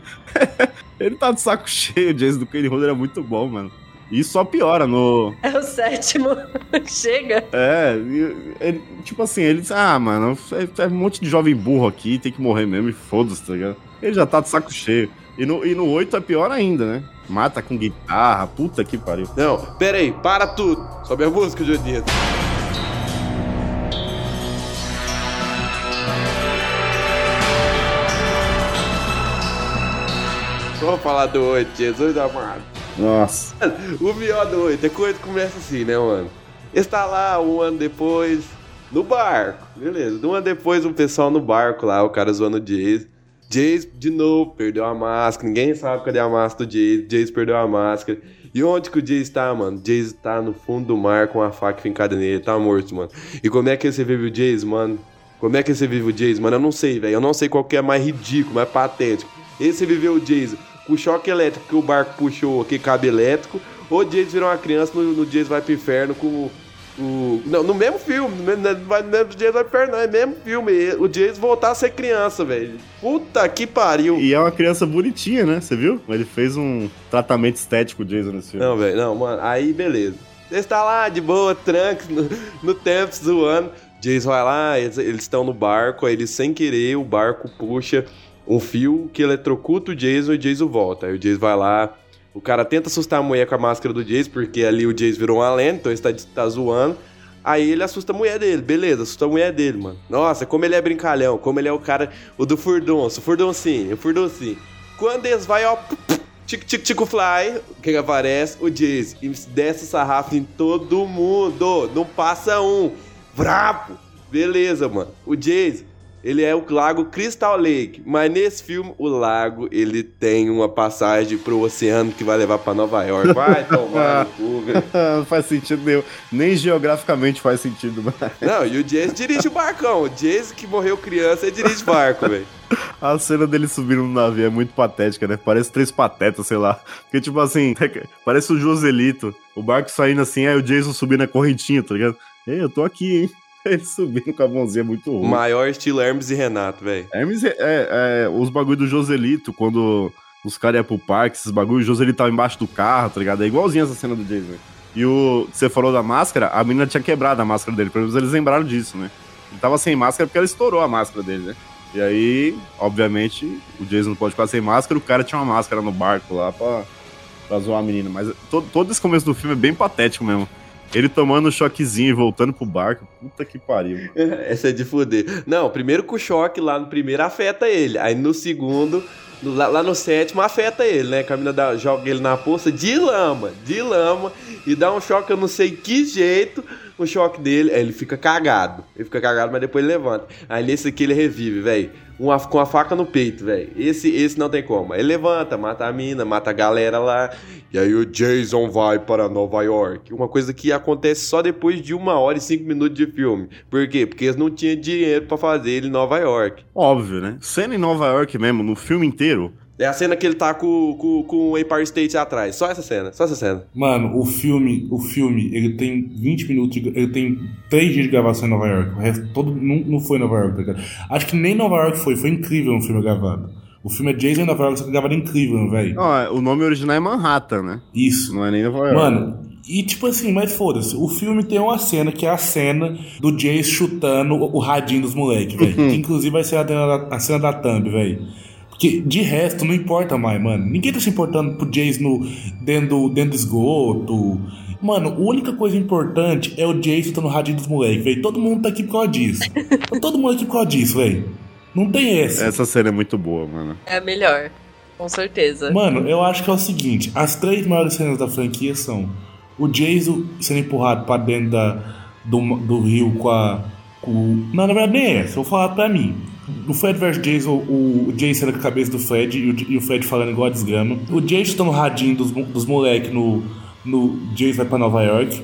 ele tá de saco cheio, o Jason do Kenny Hooder é muito bom, mano. E isso só piora no. É o sétimo. Chega. É, ele, tipo assim, ele diz, ah, mano, é, é um monte de jovem burro aqui, tem que morrer mesmo e foda-se, tá ligado? Ele já tá de saco cheio. E no, e no 8 é pior ainda, né? Mata com guitarra, puta que pariu. Não, pera aí, para tudo. Sobe a música, Jodito. Vamos falar do 8, Jesus amado. Nossa. O pior do 8 é coisa que começa assim, né, mano? Está lá um ano depois, no barco. Beleza. Um ano depois, um pessoal no barco lá, o cara zoando o Jace. Jace, de novo, perdeu a máscara. Ninguém sabe cadê a máscara do Jace. Jace perdeu a máscara. E onde que o Jace tá, mano? Jace tá no fundo do mar com a faca fincada nele. Tá morto, mano. E como é que você vive o Jace, mano? Como é que você vive o Jace, mano? Eu não sei, velho. Eu não sei qual que é mais ridículo, mais patético. Esse viveu o Jace com o choque elétrico que o barco puxou, aquele cabo elétrico. Ou o Jace virou uma criança no, no Jace vai pro inferno com, o. Não, no mesmo filme, no mesmo, no mesmo Jason vai pro inferno, não, é mesmo filme. O Jason voltar a ser criança, velho. Puta que pariu. E é uma criança bonitinha, né? Você viu? Ele fez um tratamento estético, o Jason, nesse filme. Não, velho, não, mano. Aí, beleza. Eles tá lá de boa, tranque, no, no tempo, zoando. Jason vai lá, eles eles estão no barco, aí eles sem querer, o barco puxa um fio que eletrocuta o Jason e o Jason volta. Aí o Jason vai lá, o cara tenta assustar a mulher com a máscara do Jason, porque ali o Jason virou uma lenda, então ele tá, tá zoando. Aí ele assusta a mulher dele, beleza, assusta a mulher dele, mano. Nossa, como ele é brincalhão, como ele é o cara, o do furdonço, o furdoncinho, o furdoncinho. Quando eles vai, ó, Tico, tico, tico, fly. Que, aparece? O Jason. E desce o sarrafo em todo mundo. Não passa um. Vrapo. Beleza, mano. O Jason, ele é o lago Crystal Lake. Mas nesse filme, o lago, ele tem uma passagem pro oceano que vai levar pra Nova York. Vai tomar no cu, velho. Não faz sentido nenhum. Nem geograficamente faz sentido, mano. Não, e o Jason dirige o barcão. O Jason que morreu criança, ele dirige barco, velho. A cena dele subindo no navio é muito patética, né? Parece três patetas, sei lá. Porque, tipo assim, parece o Joselito. O barco saindo assim, aí o Jason subindo a correntinha, tá ligado? Ei, eu tô aqui, hein? Ele subindo com a mãozinha muito ruim. Maior estilo Hermes e Renato, velho. Hermes é, é, é os bagulho do Joselito, quando os caras iam pro parque, esses bagulhos, o Joselito tava embaixo do carro, tá ligado? É igualzinho essa cena do Jason. E o você falou da máscara, a menina tinha quebrado a máscara dele, pelo menos eles lembraram disso, né? Ele tava sem máscara porque ela estourou a máscara dele, né? E aí, obviamente, o Jason não pode ficar sem máscara, o cara tinha uma máscara no barco lá pra, pra zoar a menina. Mas todo, todo esse começo do filme é bem patético mesmo. Ele tomando um choquezinho e voltando pro barco. Puta que pariu. Essa é de fuder. Não, primeiro que o choque lá no primeiro afeta ele. Aí no segundo, lá, lá no sétimo afeta ele, né? Que joga ele na poça de lama, de lama, e dá um choque, eu não sei que jeito, o choque dele, aí ele fica cagado. Ele fica cagado, mas depois ele levanta. Aí nesse aqui ele revive, velho. Com a faca no peito, velho. Esse, esse não tem como. Ele levanta, mata a mina, mata a galera lá. E aí o Jason vai para Nova York. Uma coisa que acontece só depois de uma hora e cinco minutos de filme. Por quê? Porque eles não tinham dinheiro pra fazer ele em Nova York. Óbvio, né? Cena em Nova York mesmo, no filme inteiro. É a cena que ele tá com, com, com o Empire State atrás. Só essa cena, só essa cena. Mano, o filme, o filme, ele tem 20 minutos, de- ele tem 3 dias de gravação em Nova York. O resto todo não, não foi em Nova York, tá ligado? Acho que nem Nova York foi, foi incrível o filme gravado. O filme é Jason em Nova York, só que gravado incrível, velho. Não, é- o nome original é Manhattan, né? Isso. Não é nem Nova York. Mano, e tipo assim, mas foda-se, o filme tem uma cena que é a cena do Jace chutando o radinho dos moleques, velho. que inclusive vai ser a, cena da- a cena da thumb, velho. Porque de resto não importa mais, mano. Ninguém tá se importando pro Jace no, dentro, do- dentro do esgoto. Mano, a única coisa importante é o Jace chutando o radinho dos moleques, velho. Todo mundo tá aqui por causa disso. Tá todo mundo aqui por causa disso, velho. Não tem essa. Essa cena é muito boa, mano. É a melhor. Com certeza. Mano, eu acho que é o seguinte: as três maiores cenas da franquia são o Jason sendo empurrado pra dentro da, do, do rio com a. Com, não, na verdade nem é essa, eu vou falar pra mim. O Fred vs Jason, o, o Jason sendo com a cabeça do Fred e o, e o Fred falando igual a desgrama. O Jason tá no radinho dos, dos moleques no, no Jason vai pra Nova York.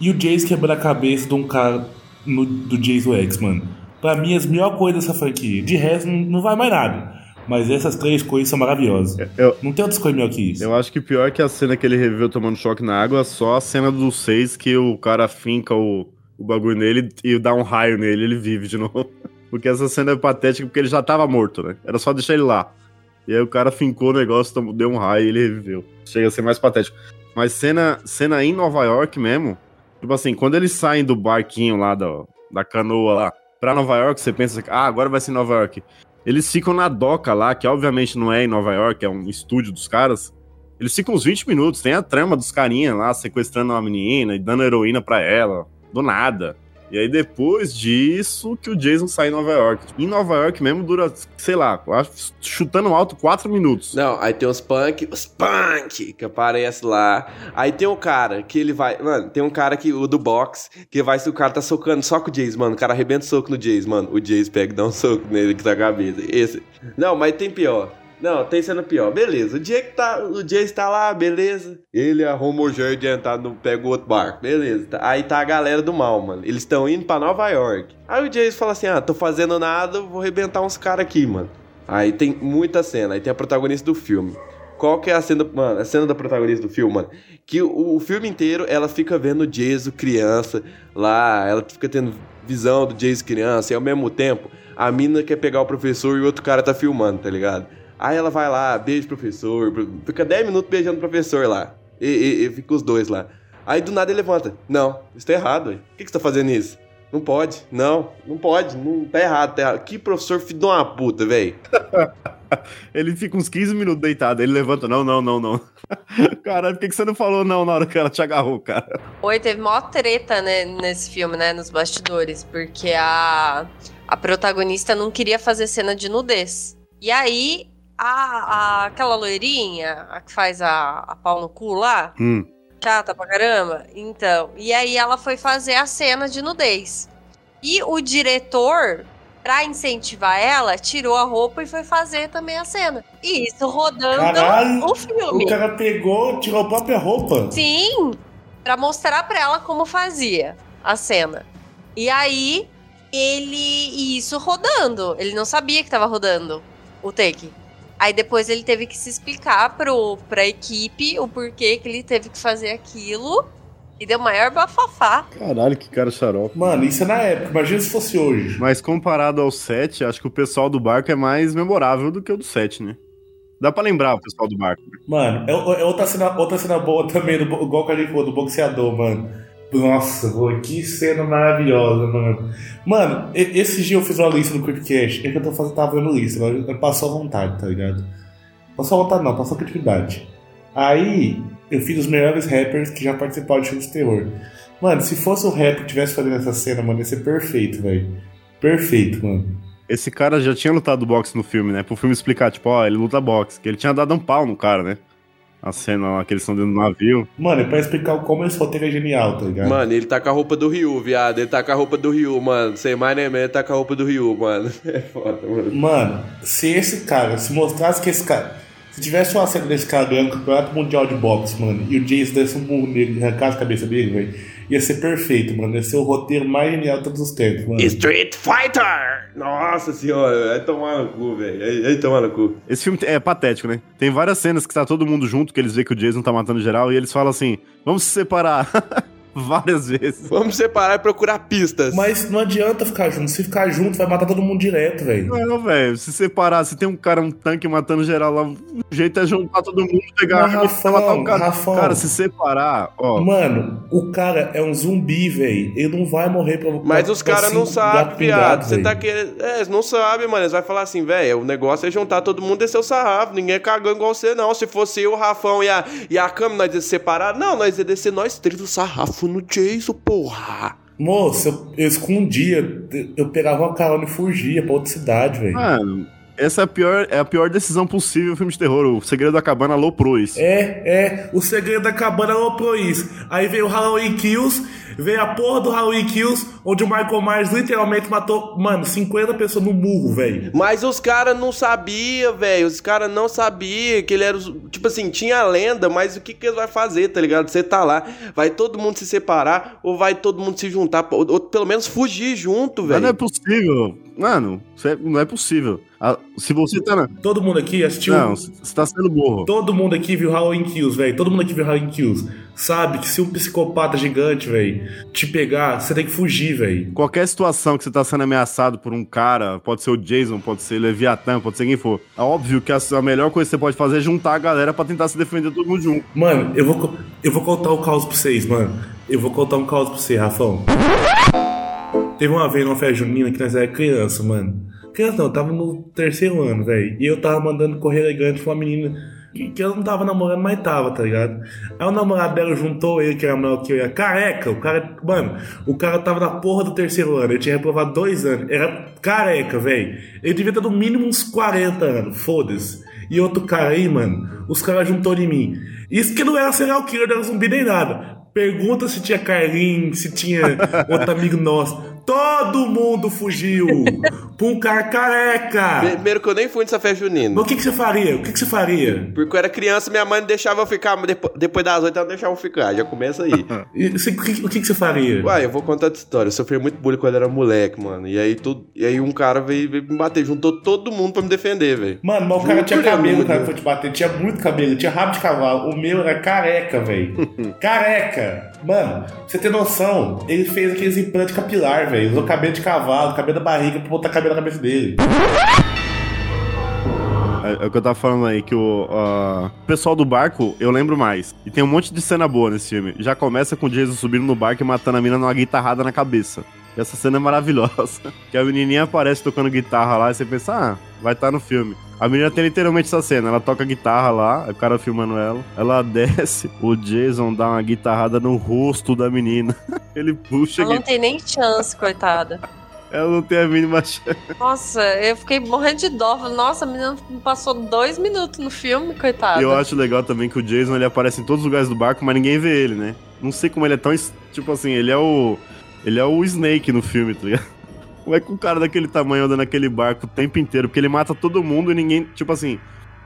E o Jason quebrando a cabeça de um cara no, do Jason X, mano. Pra mim, as melhores coisas dessa franquia. De resto, não, vai mais nada. Mas essas três coisas são maravilhosas. Eu, Não tem outras coisas melhor que isso. eu acho que pior que a cena que ele reviveu tomando choque na água, só a cena dos seis que o cara finca o, o bagulho nele e dá um raio nele, ele vive de novo. Porque essa cena é patética porque ele já tava morto, né? Era só deixar ele lá. E aí o cara fincou o negócio, deu um raio e ele reviveu. Chega a ser mais patético. Mas cena, cena em Nova York mesmo, tipo assim, quando eles saem do barquinho lá, da, da canoa lá, pra Nova York, você pensa, ah, agora vai ser Nova York. Eles ficam na doca lá, que obviamente não é em Nova York, é um estúdio dos caras. Eles ficam uns 20 minutos, tem a trama dos carinha lá, sequestrando uma menina e dando heroína pra ela, do nada. E aí depois disso que o Jason sai em Nova York. Em Nova York mesmo dura, sei lá, chutando alto 4 minutos. Não, aí tem os punk, os punk que aparece lá. Aí tem um cara que ele vai. Mano, tem um cara que, o do box, que vai se o cara tá socando só com o Jason, mano. O cara arrebenta o soco no Jason, mano. O Jason pega e dá um soco nele que tá a cabeça. Esse. Não, mas tem pior. Não, tem cena pior. Beleza. O dia que tá. O Jason tá lá, beleza. Ele arruma o entrar no. Pega o outro barco. Beleza. Tá- Aí tá a galera do mal, mano. Eles estão indo pra Nova York. Aí o Jason fala assim: ah, tô fazendo nada, vou arrebentar uns caras aqui, mano. Aí tem muita cena. Aí tem a protagonista do filme. qual que é a cena, mano, a cena da protagonista do filme, mano? Que o, o filme inteiro ela fica vendo o Jason criança lá, ela fica tendo visão do Jason criança, e ao mesmo tempo a mina quer pegar o professor e o outro cara tá filmando, tá ligado? Aí ela vai lá, beija o professor, fica 10 minutos beijando o professor lá. E, e, e fica os dois lá. Aí do nada ele levanta. Não, isso tá errado, ué. Por que, que você tá fazendo isso? Não pode. Não, não pode. Não, tá errado, tá errado. Que professor filho de uma puta, velho. Ele fica uns 15 minutos deitado, ele levanta, não, não, não, não. Caralho, por que, que você não falou não na hora que ela te agarrou, cara? Oi, teve maior treta né, nesse filme, né? Nos bastidores, porque a, a protagonista não queria fazer cena de nudez. E aí, a, a- aquela loirinha, a que faz a, a pau no cu lá, Hum. chata pra caramba. Então, e aí ela foi fazer a cena de nudez. E o diretor, pra incentivar ela, tirou a roupa e foi fazer também a cena. E isso rodando Caralho, o filme. O cara pegou, tirou a própria roupa. Sim, pra mostrar pra ela como fazia a cena. E aí ele e isso rodando, ele não sabia que tava rodando o take. Aí depois ele teve que se explicar pro pra equipe o porquê que ele teve que fazer aquilo. E deu maior bafafá. Caralho, que cara xarope. Mano, isso é na época. Imagina se fosse hoje. Mas comparado ao 7, acho que o pessoal do barco é mais memorável do que o do 7, né? Dá pra lembrar o pessoal do barco. Mano, é, é outra, cena, outra cena boa também, do, igual que a gente falou, do boxeador, mano. Nossa, pô, que cena maravilhosa, mano. Mano, esse dia eu fiz uma lista no Creepcast. É que eu tô fazendo, tava vendo lista, agora passou à vontade, tá ligado? Passou à vontade não, passou a criatividade. Aí, eu fiz os melhores rappers que já participaram de filmes de terror. Mano, se fosse o rapper que tivesse fazendo essa cena, mano, ia ser perfeito, velho. Perfeito, mano. Esse cara já tinha lutado boxe no filme, né? Pro filme explicar, tipo, ó, ele luta boxe. Que ele tinha dado um pau no cara, né? A cena lá que eles estão dentro do navio. Mano, é pra explicar como esse roteiro é genial, tá ligado? Mano, ele tá com a roupa do Ryu, viado. Ele tá com a roupa do Ryu, mano. Sem mais nem menos, ele tá com a roupa do Ryu, mano. É foda, mano. Mano, se esse cara, se mostrasse que esse cara. Se tivesse uma cena desse cara ganhando o campeonato mundial de boxe, mano, e o Jason desse um burro nele e arrancasse a cabeça dele, velho, ia ser perfeito, mano. Ia ser o roteiro mais genial de todos os tempos, mano. Street Fighter! Nossa senhora, vai tomar no cu, velho. Vai vai tomar no cu. Esse filme é patético, né? Tem várias cenas que tá todo mundo junto, que eles veem que o Jason tá matando geral, e eles falam assim: vamos se separar. várias vezes. Vamos separar e procurar pistas. Mas não adianta ficar junto. Se ficar junto, vai matar todo mundo direto, velho. Não, velho, se separar, se tem um cara, um tanque matando geral lá, o jeito é juntar todo mundo, pegar Mas, a arma e Rafão, matar o cara. Rafão. Cara, se separar, ó. Mano, o cara é um zumbi, velho. Ele não vai morrer pra. Mas pra- os caras não sabem, pingado, Você tá querendo. É, eles não sabem, mano. Eles vão falar assim, velho, o negócio é juntar todo mundo e descer o sarrafo. Ninguém é cagando igual você, não. Se fosse eu, o Rafão e a, e a Cami, nós ia separar. Não, nós ia descer nós três o sarrafo no Jason, porra. Moço, eu, eu escondia. Eu pegava uma carona e fugia pra outra cidade, velho. Mano, essa é a pior, é a pior decisão possível no filme de terror. O Segredo da Cabana aloprou isso. É, é, o segredo da cabana aloprou isso. Aí veio o Halloween Kills, veio a porra do Halloween Kills, onde o Michael Myers literalmente matou, mano, 50 pessoas no murro, velho. Mas os caras não sabiam, velho. Os caras não sabiam que ele era. os- Tipo assim, tinha a lenda, mas o que, que eles vão fazer, tá ligado? Você tá lá, vai todo mundo se separar ou vai todo mundo se juntar? Ou, ou pelo menos fugir junto, Mas não é velho. possível. Mano, é- não é possível. Se você tá na. Todo mundo aqui assistiu. Não, você tá sendo burro. Todo mundo aqui viu Halloween Kills, velho. Todo mundo aqui viu Halloween Kills. Sabe que se um psicopata gigante, velho, te pegar, você tem que fugir, velho. Qualquer situação que você tá sendo ameaçado por um cara, pode ser o Jason, pode ser o Leviathan, pode ser quem for. É óbvio que a, melhor coisa que você pode fazer é juntar a galera pra tentar se defender todo mundo junto. Mano, eu vou, eu vou contar um caos pra vocês, mano. Eu vou contar um caos pra você, Rafão. Teve uma vez numa festa junina que nós era criança, mano. Criança não, eu tava no terceiro ano, velho. E eu tava mandando correr elegante pra uma menina que, que eu não tava namorando, mas tava, tá ligado? Aí o namorado dela juntou ele, que era maior que eu, e a careca. O cara, mano, o cara tava na porra do terceiro ano. Ele tinha reprovado dois anos. Era careca, velho. Ele devia ter no mínimo uns 40 anos, foda-se. E outro cara aí, mano, os caras juntou em mim. Isso que não era serial killer, não era zumbi nem nada. Pergunta se tinha Carlinhos, se tinha outro amigo nosso. Todo mundo fugiu pra um cara careca. Primeiro que eu nem fui nessa festa junina. Mas o que, que você faria? O que, que você faria? Porque eu era criança, minha mãe não deixava eu ficar, depois das oito ela não deixava eu ficar. Já começa aí. E você- O que, o que, que você faria? Uai, eu vou contar outra história. Eu sofri muito bullying quando eu era moleque, mano. E aí, tudo, e aí um cara veio, veio me bater, juntou todo mundo pra me defender, velho. Mano, mas o cara Juro tinha cabelo, o cara que foi te bater. Tinha muito cabelo, tinha rabo de cavalo. O meu era careca, velho. careca. Mano, pra você ter noção, ele fez aqueles implantes capilar, velho. Usou cabelo de cavalo, cabelo da barriga pra botar cabelo na cabeça dele. É, é o que eu tava falando aí, que o o pessoal do barco, eu lembro mais. E tem um monte de cena boa nesse filme. Já começa com o Jason subindo no barco e matando a mina numa guitarrada na cabeça. E essa cena é maravilhosa. Que a menininha aparece tocando guitarra lá e você pensa, ah, vai estar no filme. A menina tem literalmente essa cena. Ela toca guitarra lá, o cara filmando ela. Ela desce, o Jason dá uma guitarrada no rosto da menina. Ele puxa Ela não tem nem chance, coitada. Ela não tem a mínima chance. Nossa, eu fiquei morrendo de dó. Nossa, a menina passou dois minutos no filme, coitada. E eu acho legal também que o Jason ele aparece em todos os lugares do barco, mas ninguém vê ele, né? Não sei como ele é tão. Tipo assim, ele é o. Ele é o Snake no filme, tá ligado? Como é que um cara daquele tamanho anda naquele barco o tempo inteiro? Porque ele mata todo mundo e ninguém. Tipo assim,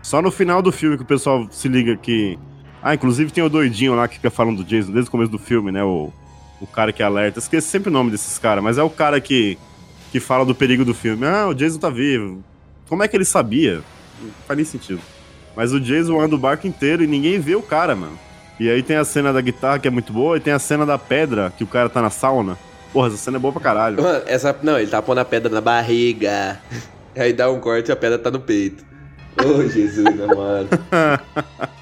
só no final do filme que o pessoal se liga que. Ah, inclusive tem o doidinho lá que fica falando do Jason desde o começo do filme, né? O, o cara que alerta. Esqueci sempre o nome desses caras, mas é o cara que, que fala do perigo do filme. Ah, o Jason tá vivo. Como é que ele sabia? Não faz nem sentido. Mas o Jason anda o barco inteiro e ninguém vê o cara, mano. E aí tem a cena da guitarra que é muito boa e tem a cena da pedra que o cara tá na sauna. Porra, essa cena é boa pra caralho. Mano, essa. Não, ele tá pondo a pedra na barriga. Aí dá um corte e a pedra tá no peito. Ô, Jesus, né, mano?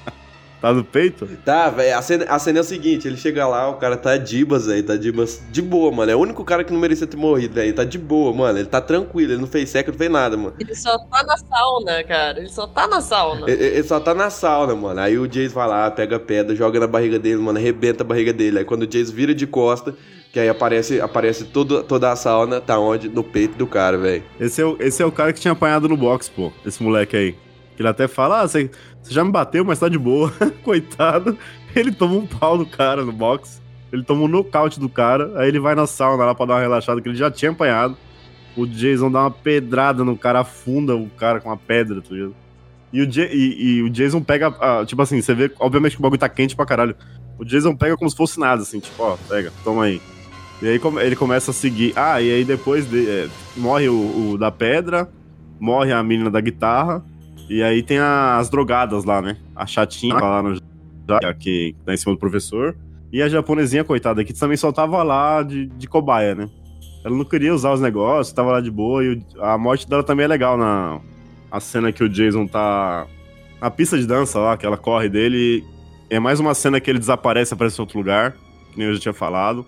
Tá no peito? Tá, velho, a cena, a cena é o seguinte, ele chega lá, o cara tá dibas, velho, tá dibas de boa, mano. É o único cara que não merecia ter morrido, velho. Tá de boa, mano. Ele tá tranquilo, ele não fez seca, não fez nada, mano. Ele só tá na sauna, cara. Ele só tá na sauna. Ele, ele só tá na sauna, mano. Aí o Jason vai lá, pega a pedra, joga na barriga dele, mano, arrebenta a barriga dele. Aí quando o Jason vira de costa, que aí aparece, aparece todo, toda a sauna, tá onde? No peito do cara, velho. Esse é, o, esse é o cara que tinha apanhado no box, pô. Esse moleque aí. Ele até fala, ah, você já me bateu, mas tá de boa. Coitado. Ele toma um pau do cara no box. Ele toma um nocaute do cara. Aí ele vai na sauna lá pra dar uma relaxada, que ele já tinha apanhado. O Jason dá uma pedrada no cara, afunda o cara com uma pedra, tá ligado? E o, e- e o Jason pega, tipo assim, você vê, obviamente que o bagulho tá quente pra caralho. O Jason pega como se fosse nada, assim, tipo, ó, pega, toma aí. E aí ele começa a seguir. Ah, e aí depois de- é, morre o, o da pedra, morre a menina da guitarra, e aí tem a- as drogadas lá, né? A chatinha lá no que tá em cima do professor. E a japonesinha, coitada, que também só tava lá de, de cobaia, né? Ela não queria usar os negócios, tava lá de boa, e o- a morte dela também é legal na a cena que o Jason tá na pista de dança lá, que ela corre dele. É mais uma cena que ele desaparece, aparece em outro lugar, que nem eu já tinha falado.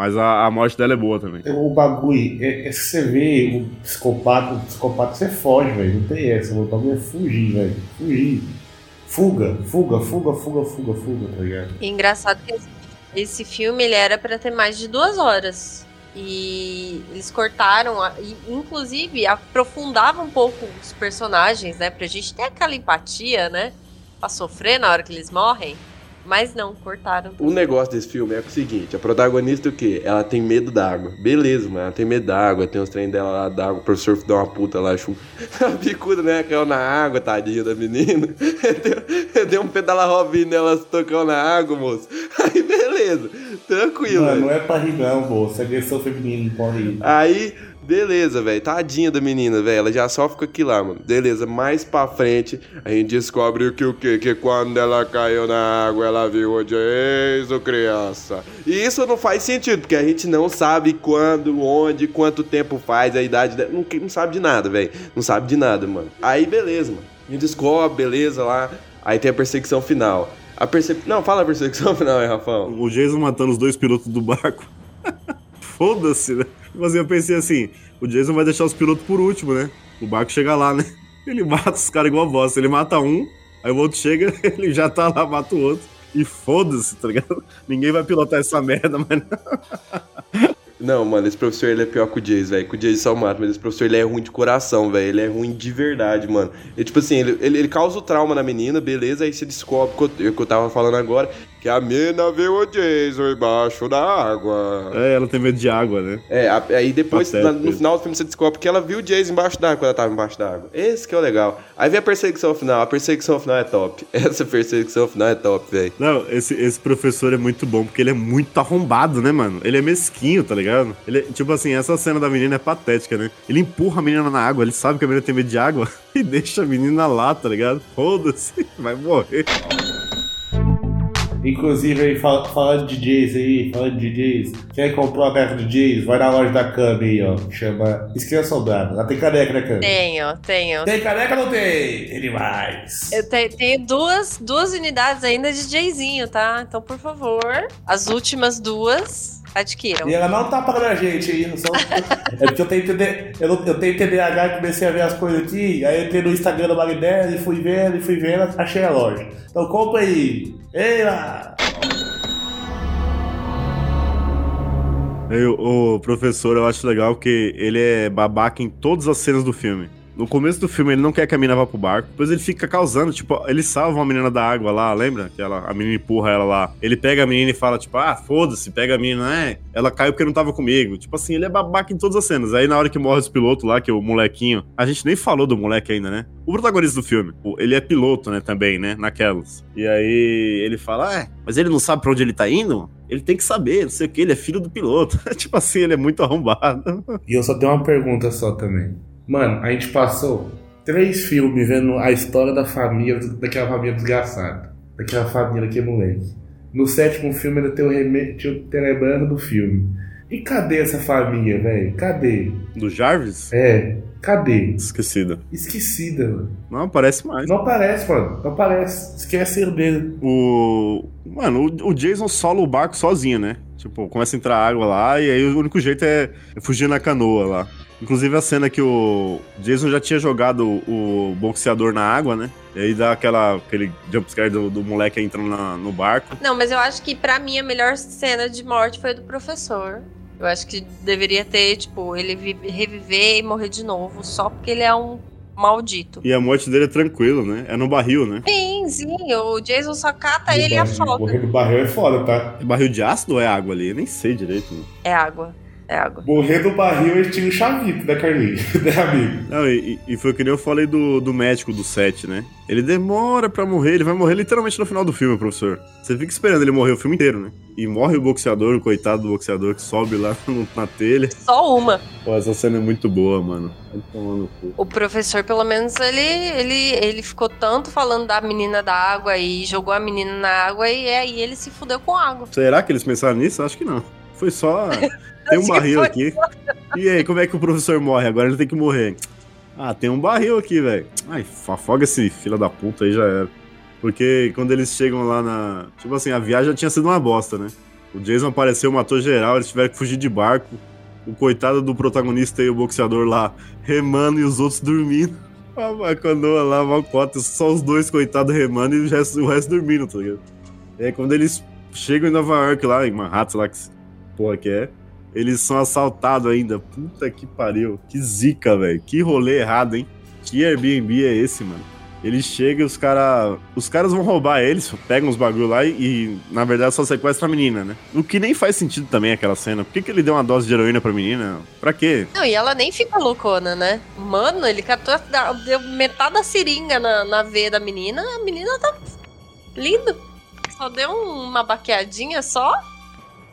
Mas a, a morte dela é boa também. O bagulho, é, é se você vê o psicopata, o psicopata você foge, velho. Não tem essa. O bagulho é fugir, velho. Fugir. Fuga, fuga, fuga, fuga, fuga, fuga, tá ligado? E engraçado que esse, esse filme ele era pra ter mais de duas horas. E eles cortaram, a- e, inclusive aprofundavam um pouco os personagens, né? Pra gente ter aquela empatia, né? Pra sofrer na hora que eles morrem. Mas não, cortaram. O negócio desse filme é o seguinte, a protagonista o quê? Ela tem medo d'água. Beleza, mano, ela tem medo d'água, tem os trem dela lá d'água, o professor dá uma puta lá, chupa. A bicuda, né, caiu na água, tadinha da menina. Deu, deu um pedala Robin nela tocando na água, moço. Aí, beleza, tranquilo, Mano, velho. não é pra rir não, moço. Agressão feminina não pode rir. Aí, beleza, velho. Tadinha da menina, velho. Ela já sofre com aquilo lá, mano. Beleza, mais pra frente, a gente descobre que o quê? Que quando ela caiu na água, ela viu o Jason, criança. E isso não faz sentido, porque a gente não sabe quando, onde, quanto tempo faz, a idade dela. Não, não sabe de nada, velho. Não sabe de nada, mano. Aí, beleza, mano. A gente descobre, beleza lá. Aí tem a perseguição final. A perseguição. Não, fala a perseguição final aí, Rafão. O Jason matando os dois pilotos do barco. Foda-se, né? Mas eu pensei assim, o Jason vai deixar os pilotos por último, né? O barco chega lá, né? Ele mata os caras igual a bosta. Ele mata um, aí o outro chega, ele já tá lá, mata o outro. E foda-se, tá ligado? Ninguém vai pilotar essa merda, mas não. Não, mano, esse professor ele é pior que o Jason, velho. Que o Jason só mata, mas esse professor ele é ruim de coração, velho. Ele é ruim de verdade, mano. E tipo assim, ele, ele, ele causa o trauma na menina, beleza? Aí você descobre o que que eu tava falando agora, que a menina viu o Jason embaixo da água. É, ela tem medo de água, né? É, a- aí depois, Patético na- no final do filme, você descobre que ela viu o Jason embaixo d'água quando ela tava embaixo d'água. Esse que é o legal. Aí vem a perseguição final. A perseguição final é top. Essa perseguição final é top, velho. Não, esse, esse professor é muito bom, porque ele é muito arrombado, né, mano? Ele é mesquinho, tá ligado? Ele é, tipo assim, essa cena da menina é patética, né? Ele empurra a menina na água, ele sabe que a menina tem medo de água e deixa a menina lá, tá ligado? Foda-se, vai morrer. Inclusive, aí, fal- falando de Jays aí, falando de Jays, quem comprou a caneca do Jays, vai na loja da Cami aí, ó. Chama Esquina Soldado. Ela tem caneca, né, Cami? Tenho, tenho. Tem caneca ou não tem? Tem demais. Eu te- tenho duas, duas unidades ainda de Jayzinho, tá? Então, por favor, as últimas duas adquiram. E ela não tá pagando a gente aí, só... é porque eu tenho, TD... eu, não- eu tenho TDAH e comecei a ver as coisas aqui, aí eu entrei no Instagram do Magnésia e fui vendo, e fui vendo, achei a loja. Então compra aí. Ei lá! O, o professor, eu acho legal que ele é babaca em todas as cenas do filme. No começo do filme, ele não quer que a menina vá pro barco. Depois ele fica causando, tipo, ele salva uma menina da água lá, lembra? Que ela, a menina empurra ela lá. Ele pega a menina e fala, tipo, ah, foda-se, pega a menina, é. Ela caiu porque não tava comigo. Tipo assim, ele é babaca em todas as cenas. Aí na hora que morre os pilotos lá, que é o molequinho. A gente nem falou do moleque ainda, né? O protagonista do filme, o- ele é piloto, né, também, né? Naquelas. E aí ele fala, é, mas ele não sabe pra onde ele tá indo? Ele tem que saber, não sei o que, ele é filho do piloto. tipo assim, ele é muito arrombado. E eu só tenho uma pergunta só também. Mano, a gente passou três filmes vendo a história da família, daquela família desgraçada. Daquela família que é moleque. No sétimo filme ainda tem o reme... tinha o telegrama do filme. E cadê essa família, velho? Cadê? Do Jarvis? É, cadê? Esquecido. Esquecida, mano. Não aparece mais. Não aparece, mano. Não aparece. Esqueceram dele. O. Mano, o, o Jason sola o barco sozinho, né? Tipo, começa a entrar água lá e aí o único jeito é fugir na canoa lá. Inclusive a cena que o Jason já tinha jogado o, boxeador na água, né? E aí dá aquela, aquele jumpscare do, do moleque entrando na- no barco. Não, mas eu acho que pra mim a melhor cena de morte foi a do professor. Eu acho que deveria ter, tipo, ele vi- reviver e morrer de novo, só porque ele é um maldito. E a morte dele é tranquilo, né? É no barril, né? Sim, sim, o Jason só cata ele e afoga. Morrer do barril é foda, tá? É barril de ácido ou é água ali? Eu nem sei direito. Né? É água, é água. Morrer do barril ele tinha o chavito, né, Carlinhos? né, amigo? Não, e, e- foi que nem eu falei do, do médico do set, né? Ele demora pra morrer, ele vai morrer literalmente no final do filme, professor. Você fica esperando ele morrer o filme inteiro, né? E morre o boxeador, o coitado do boxeador que sobe lá no- na telha. Só uma. Pô, essa cena é muito boa, mano. O professor, pelo menos, ele, ele, ele ficou tanto falando da menina da água e jogou a menina na água e aí ele se fudeu com água. Será que eles pensaram nisso? Acho que não. Foi só. Tem um barril aqui. E aí, como é que o professor morre? Agora ele tem que morrer. Ah, tem um barril aqui, velho. Ai, afoga esse fila da puta aí já era. Porque quando eles chegam lá na. Tipo assim, a viagem já tinha sido uma bosta, né? O Jason apareceu, matou geral, eles tiveram que fugir de barco. O coitado do protagonista e o boxeador lá remando e os outros dormindo. A canoa lá, uma cota, só os dois coitados remando e o resto, o resto dormindo, tá ligado? E aí quando eles chegam em Nova York, lá em Manhattan, lá que porra que é, eles são assaltados ainda. Puta que pariu. Que zica, velho. Que rolê errado, hein? Que Airbnb é esse, mano? Eles chegam e os caras. Os caras vão roubar eles, pegam os bagulho lá e, e, na verdade, só sequestra a menina, né? O que nem faz sentido também aquela cena. Por que, que ele deu uma dose de heroína pra menina? Pra quê? Não, e ela nem fica loucona, né? Mano, ele catou, deu metade da seringa na, na veia da menina, a menina tá linda. Só deu uma baqueadinha só.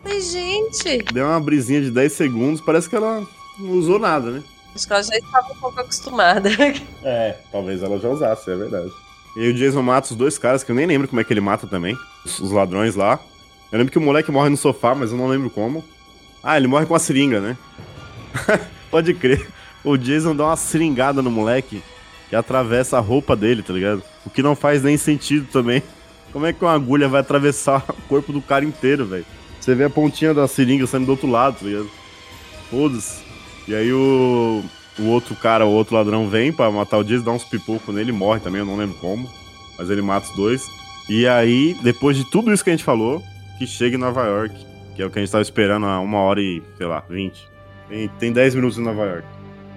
Falei, gente, Deu uma brisinha de 10 segundos, parece que ela não usou nada, né? acho que ela já estava um pouco acostumada. É, talvez ela já usasse, é verdade. E aí o Jason mata os dois caras, que eu nem lembro como é que ele mata também. Os, os ladrões lá. Eu lembro que o moleque morre no sofá, mas eu não lembro como. Ah, ele morre com a seringa, né? Pode crer. O Jason dá uma seringada no moleque que atravessa a roupa dele, tá ligado? O que não faz nem sentido também. Como é que uma agulha vai atravessar o corpo do cara inteiro, velho? Você vê a pontinha da seringa saindo do outro lado, tá ligado? Foda-se. E aí o, o outro cara, o outro ladrão vem pra matar o Jason, dá uns pipocos nele, morre também, eu não lembro como. Mas ele mata os dois. E aí, depois de tudo isso que a gente falou, que chega em Nova York, que é o que a gente tava esperando há uma hora e, sei lá, 20. Tem, tem 10 minutos em Nova York.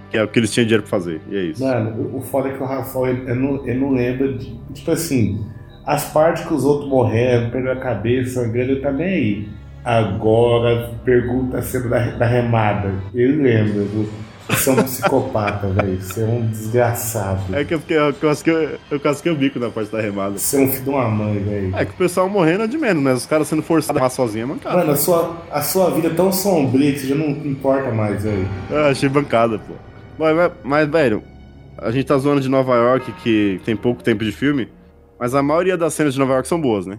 Que é o que eles tinham dinheiro pra fazer. E é isso. Mano, o- foda é que o Rafael, ele não, ele não lembra de. Tipo assim, as partes que os outros morreram, perdeu a cabeça, sangrando, ele tá nem aí. Agora, pergunta a cena da, da remada. Ele lembra, viu? Você é um psicopata, velho. Você é um desgraçado. É que eu, eu, casquei, eu casquei o bico na parte da remada. Você é um filho de uma mãe, velho. É que o pessoal morrendo é de menos, mas os caras sendo forçados a arrumar sozinho é mancada. Mano, a sua, a sua vida é tão sombria que você já não importa mais, velho. Eu achei bancada, pô. Mas, mas- mas, velho, a gente tá zoando de Nova York, que tem pouco tempo de filme, mas a maioria das cenas de Nova York são boas, né?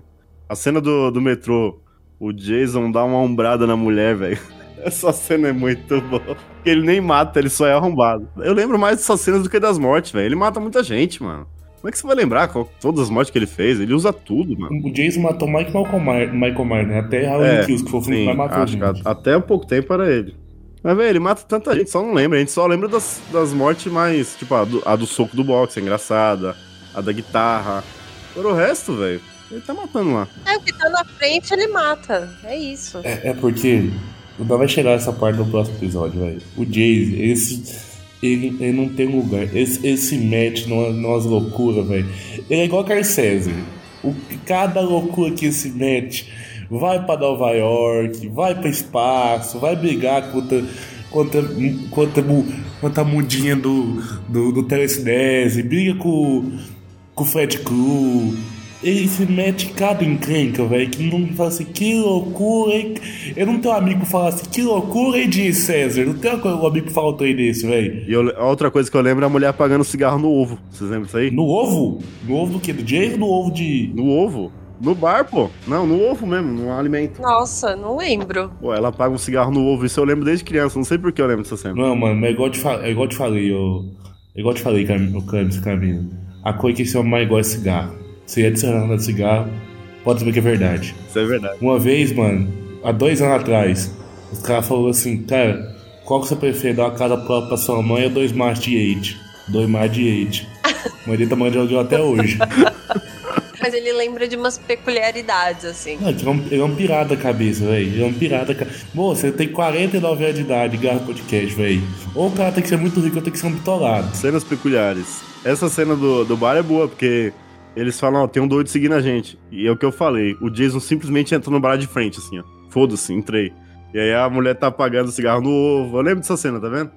A cena do, do metrô, o Jason dá uma ombrada na mulher, velho. Essa cena é muito boa. Porque ele nem mata, ele só é arrombado. Eu lembro mais dessas cenas do que das mortes, velho. Ele mata muita gente, mano. Como é que você vai lembrar qual- todas as mortes que ele fez? Ele usa tudo, mano. O Jason matou Malcolm Myers, Michael Myers, né? Até Halloween É, Kills, que foi o filme que mais matou acho gente. a- até há pouco tempo era ele. Mas, velho, ele mata tanta gente, só não lembra. A gente só lembra das, das mortes mais, tipo, a do, a do soco do boxe, é engraçada. A da guitarra. Por o resto, velho, ele tá matando lá. É, o que tá na frente ele mata. É isso. É, é porque não vai chegar essa parte no próximo episódio, velho. O Jason, esse. Ele, ele não tem lugar. Esse, esse mete numa, numas loucuras, velho. Ele é igual a Carcésar. O, cada loucura que esse mete vai pra Nova York, vai pra espaço, vai brigar contra. Contra, contra, contra a mudinha do, do, do Telecinese, briga com, com o Fred Cruz. Ele se mete cada encrenca, velho, que não fala assim, que loucura, hein? Eu não tenho um amigo que fala assim, que loucura, hein, de César? Não tem um amigo que fala um trem desse, velho. E eu- a outra coisa que eu lembro é a mulher apagando cigarro no ovo. Vocês lembram disso aí? No ovo? No ovo do quê? Do Jason ou no ovo de. No ovo? No bar, pô. Não, no ovo mesmo, no alimento. Nossa, não lembro. Pô, ela apaga um cigarro no ovo. Isso eu lembro desde criança. Não sei por que eu lembro dessa cena. Não, mano, é igual te, fa... é igual te falei, eu... É igual te falei, Cam... o Camis, Camila. A coisa que esse homem mais gosta é cigarro. Se é adicionar de cigarro, pode saber que é verdade. Isso é verdade. Uma vez, mano, há dois anos atrás, os caras falaram assim, cara, qual que você prefere, dar uma casa própria pra sua mãe ou dois machos de eight? Dois machos de eight. Mãe dele tá mandando de até hoje. Mas ele lembra de umas peculiaridades, assim. Não, ele é um, ele é um pirata da cabeça, velho. Ele é um pirata. ca- Moça, você tem 49 anos de idade, garra podcast, velho. Ou o cara tem que ser muito rico ou tem que ser um bitolado. Cenas peculiares. Essa cena do, do bar é boa, porque eles falam, ó, tem um doido seguindo a gente. E é o que eu falei. O Jason simplesmente entra no bar de frente, assim, ó. Foda-se, entrei. E aí a mulher tá apagando o cigarro no ovo. Eu lembro dessa cena, tá vendo?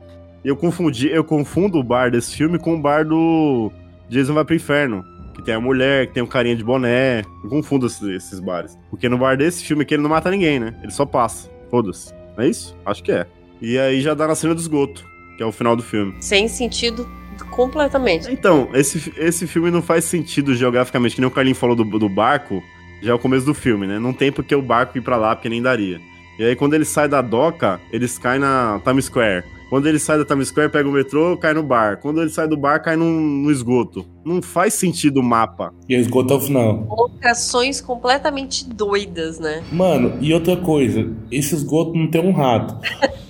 Eu confundi, eu confundo o bar desse filme com o bar do Jason vai pro inferno. Que tem a mulher, que tem um carinha de boné. Eu confundo esses, esses bares. Porque no bar desse filme aqui ele não mata ninguém, né? Ele só passa. Foda-se. Não é isso? Acho que é. E aí já dá na cena do esgoto, que é o final do filme. Sem sentido completamente. Então, esse, esse filme não faz sentido geograficamente, que nem o Carlinho falou do, do barco, já é o começo do filme, né? Não tem porque o barco ir pra lá, porque nem daria. E aí, quando ele sai da doca, eles caem na Times Square. Quando ele sai da Times Square, pega o metrô, cai no bar. Quando ele sai do bar, cai num, no esgoto. Não faz sentido o mapa. E eles esgotam o final. Locações completamente doidas, né? Mano, e outra coisa, esse esgoto não tem um rato.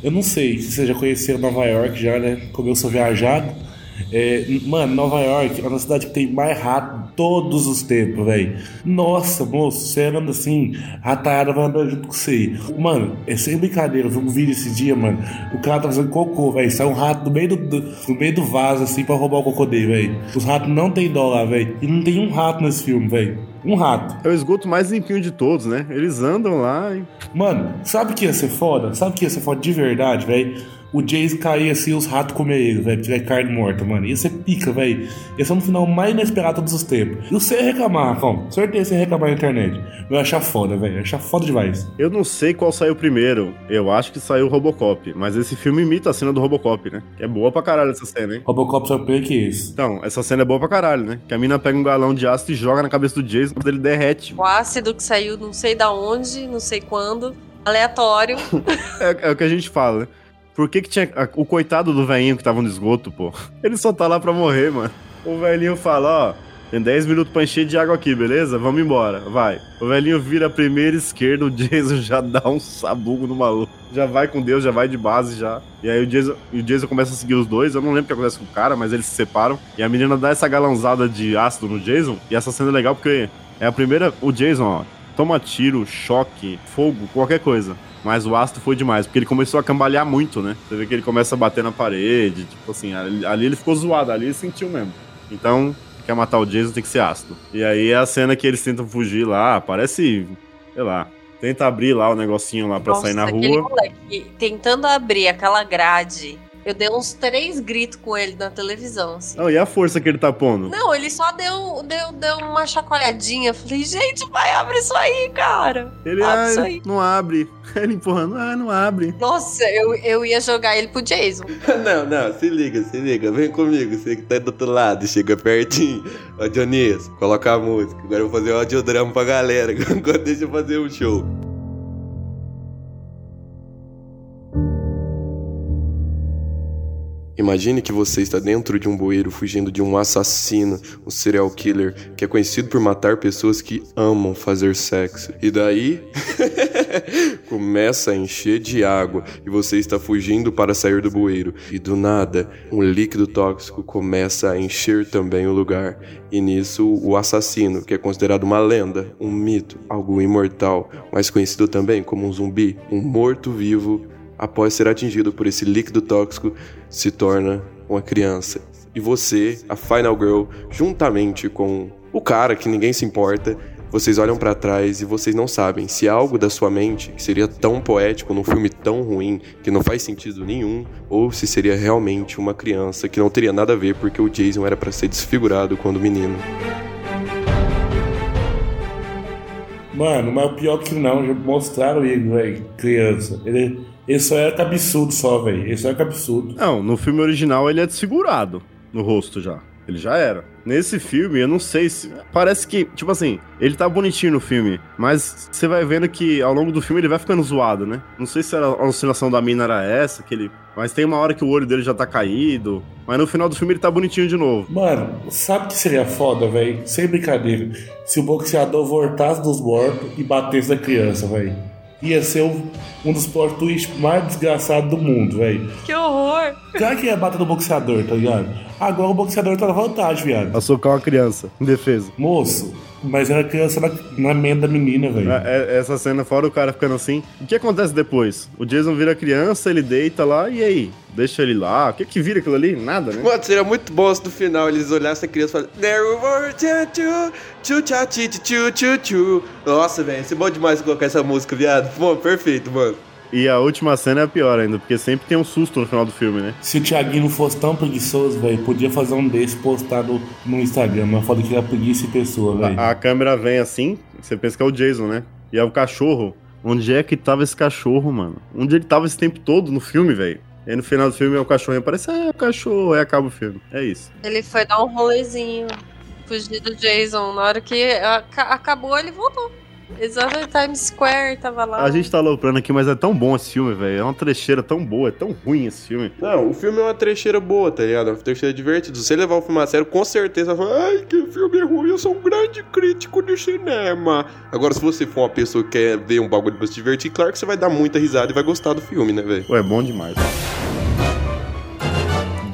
Eu não sei se vocês já conheceram Nova York já, né? Como eu sou viajado. É, mano, Nova York é uma cidade que tem mais rato todos os tempos, velho. Nossa, moço, você anda assim, ratada vai andar junto com você. Mano, é sem brincadeira, eu vi um vídeo esse dia, mano. O cara tá fazendo cocô, velho. Sai um rato no meio do, do- meio do vaso, assim, pra roubar o cocô dele, velho. Os ratos não tem dó lá, velho. E não tem um rato nesse filme, velho. Um rato. É o esgoto mais limpinho de todos, né? Eles andam lá e. Mano, sabe o que ia ser foda? Sabe o que ia ser foda de verdade, velho? O Jason cair assim e os ratos comer ele, velho. Tiver carne morta, mano. Ia ser pica, velho. Ia ser no final mais inesperado todos os tempos. E você ia reclamar, Rafão. Certeza você ia reclamar na internet. Eu ia achar foda, velho. Achar foda demais. Eu não sei qual saiu primeiro. Eu acho que saiu o Robocop. Mas esse filme imita a cena do Robocop, né? Que é boa pra caralho essa cena, hein? Robocop só pior que esse. Então, essa cena é boa pra caralho, né? Que a mina pega um galão de ácido e joga na cabeça do Jason, quando ele derrete. O ácido que saiu não sei da onde, não sei quando. Aleatório. É, é o que a gente fala, né? Por que que tinha... a- O coitado do velhinho que tava no esgoto, pô. Ele só tá lá pra morrer, mano. O velhinho fala, ó... Tem 10 minutos pra encher de água aqui, beleza? Vamos embora, vai. O velhinho vira a primeira esquerda, o Jason já dá um sabugo no maluco. Já vai com Deus, já vai de base já. E aí o Jason, o Jason começa a seguir os dois. Eu não lembro o que acontece com o cara, mas eles se separam. E a menina dá essa galãozada de ácido no Jason. E essa cena é legal porque é a primeira. O Jason, ó. toma tiro, choque, fogo, qualquer coisa. Mas o ácido foi demais, porque ele começou a cambalear muito, né? Você vê que ele começa a bater na parede, tipo assim, ali, ali ele ficou zoado, ali ele sentiu mesmo. Então, quer matar o Jason tem que ser ácido. E aí é a cena que eles tentam fugir lá, parece, sei lá, tenta abrir lá o negocinho lá pra Nossa, sair na rua. moleque tentando abrir aquela grade. Eu dei uns três gritos com ele na televisão. assim. Não, e a força que ele tá pondo? Não, ele só deu, deu, deu uma chacoalhadinha. Falei, gente, vai, abre isso aí, cara. Ele abre isso ah, aí. não abre. Ele empurrando, ah, não abre. Nossa, eu, eu ia jogar ele pro Jason. Não, não, se liga, se liga. Vem comigo, você que tá do outro lado, chega pertinho. Ó, Dionísio, coloca a música. Agora eu vou fazer um audiodrama pra galera. Agora deixa eu fazer um show. Imagine que você está dentro de um bueiro fugindo de um assassino, um serial killer, que é conhecido por matar pessoas que amam fazer sexo. E daí começa a encher de água e você está fugindo para sair do bueiro. E do nada, um líquido tóxico começa a encher também o lugar. E nisso, o assassino, que é considerado uma lenda, um mito, algo imortal, mas conhecido também como um zumbi, um morto-vivo, após ser atingido por esse líquido tóxico, se torna uma criança. E você, a Final Girl, juntamente com o cara que ninguém se importa, vocês olham pra trás e vocês não sabem se algo da sua mente que seria tão poético num filme tão ruim que não faz sentido nenhum, ou se seria realmente uma criança que não teria nada a ver porque o Jason era pra ser desfigurado quando menino. Mano, mas o pior que não, já mostraram ele, velho, criança. Ele, ele só era cabeçudo só, velho. Ele só era cabeçudo. Não, no filme original ele é desfigurado no rosto já. Ele já era. Nesse filme, eu não sei se. Parece que, tipo assim, ele tá bonitinho no filme, mas você vai vendo que ao longo do filme ele vai ficando zoado, né? Não sei se era a alucinação da mina era essa, que ele. Mas tem uma hora que o olho dele já tá caído. Mas no final do filme ele tá bonitinho de novo. Mano, sabe que seria foda, velho? Sem brincadeira. Se o boxeador voltasse dos mortos e batesse na criança, velho. Ia ser um, um dos plot twists mais desgraçados do mundo, velho. Que horror! Claro que ia bater no boxeador, tá ligado? Agora o boxeador tá na vantagem, viado. A socar uma criança, em defesa. Moço, mas era criança na, na da menina, velho. É- é- Essa cena, fora o cara ficando assim. O que acontece depois? O Jason vira criança, ele deita lá, e aí? Deixa ele lá. O que que vira aquilo ali? Nada, né? Mano, seria muito bom se no final eles olhassem a criança e falassem There were tchu tcha ti ti, tchu tchu tchu Nossa, velho, isso é bom demais colocar essa música, viado. Pô, perfeito, mano. E a última cena é a pior ainda, porque sempre tem um susto no final do filme, né? Se o Thiaguinho não fosse tão preguiçoso, velho, podia fazer um desse postado no Instagram. Mas foda que era preguiça em pessoa, velho. A, a câmera vem assim, você pensa que é o Jason, né? E é o cachorro. Onde é que tava esse cachorro, mano? Onde ele tava esse tempo todo no filme, velho? E aí no final do filme é o cachorro aparece, ah, é o cachorro, aí acaba o filme. É isso. Ele foi dar um rolezinho, fugir do Jason. Na hora que aca- acabou, ele voltou. Exato, Times Square, tava lá. A gente tá aloprando aqui, mas é tão bom esse filme, velho. É uma trecheira tão boa, é tão ruim esse filme. Não, o filme é uma trecheira boa, tá ligado? É uma trecheira divertida. Se você levar o filme a sério, com certeza vai falar, ai, que filme ruim, eu sou um grande crítico de cinema. Agora, se você for uma pessoa que quer ver um bagulho pra se divertir, claro que você vai dar muita risada e vai gostar do filme, né, velho? Pô, é bom demais.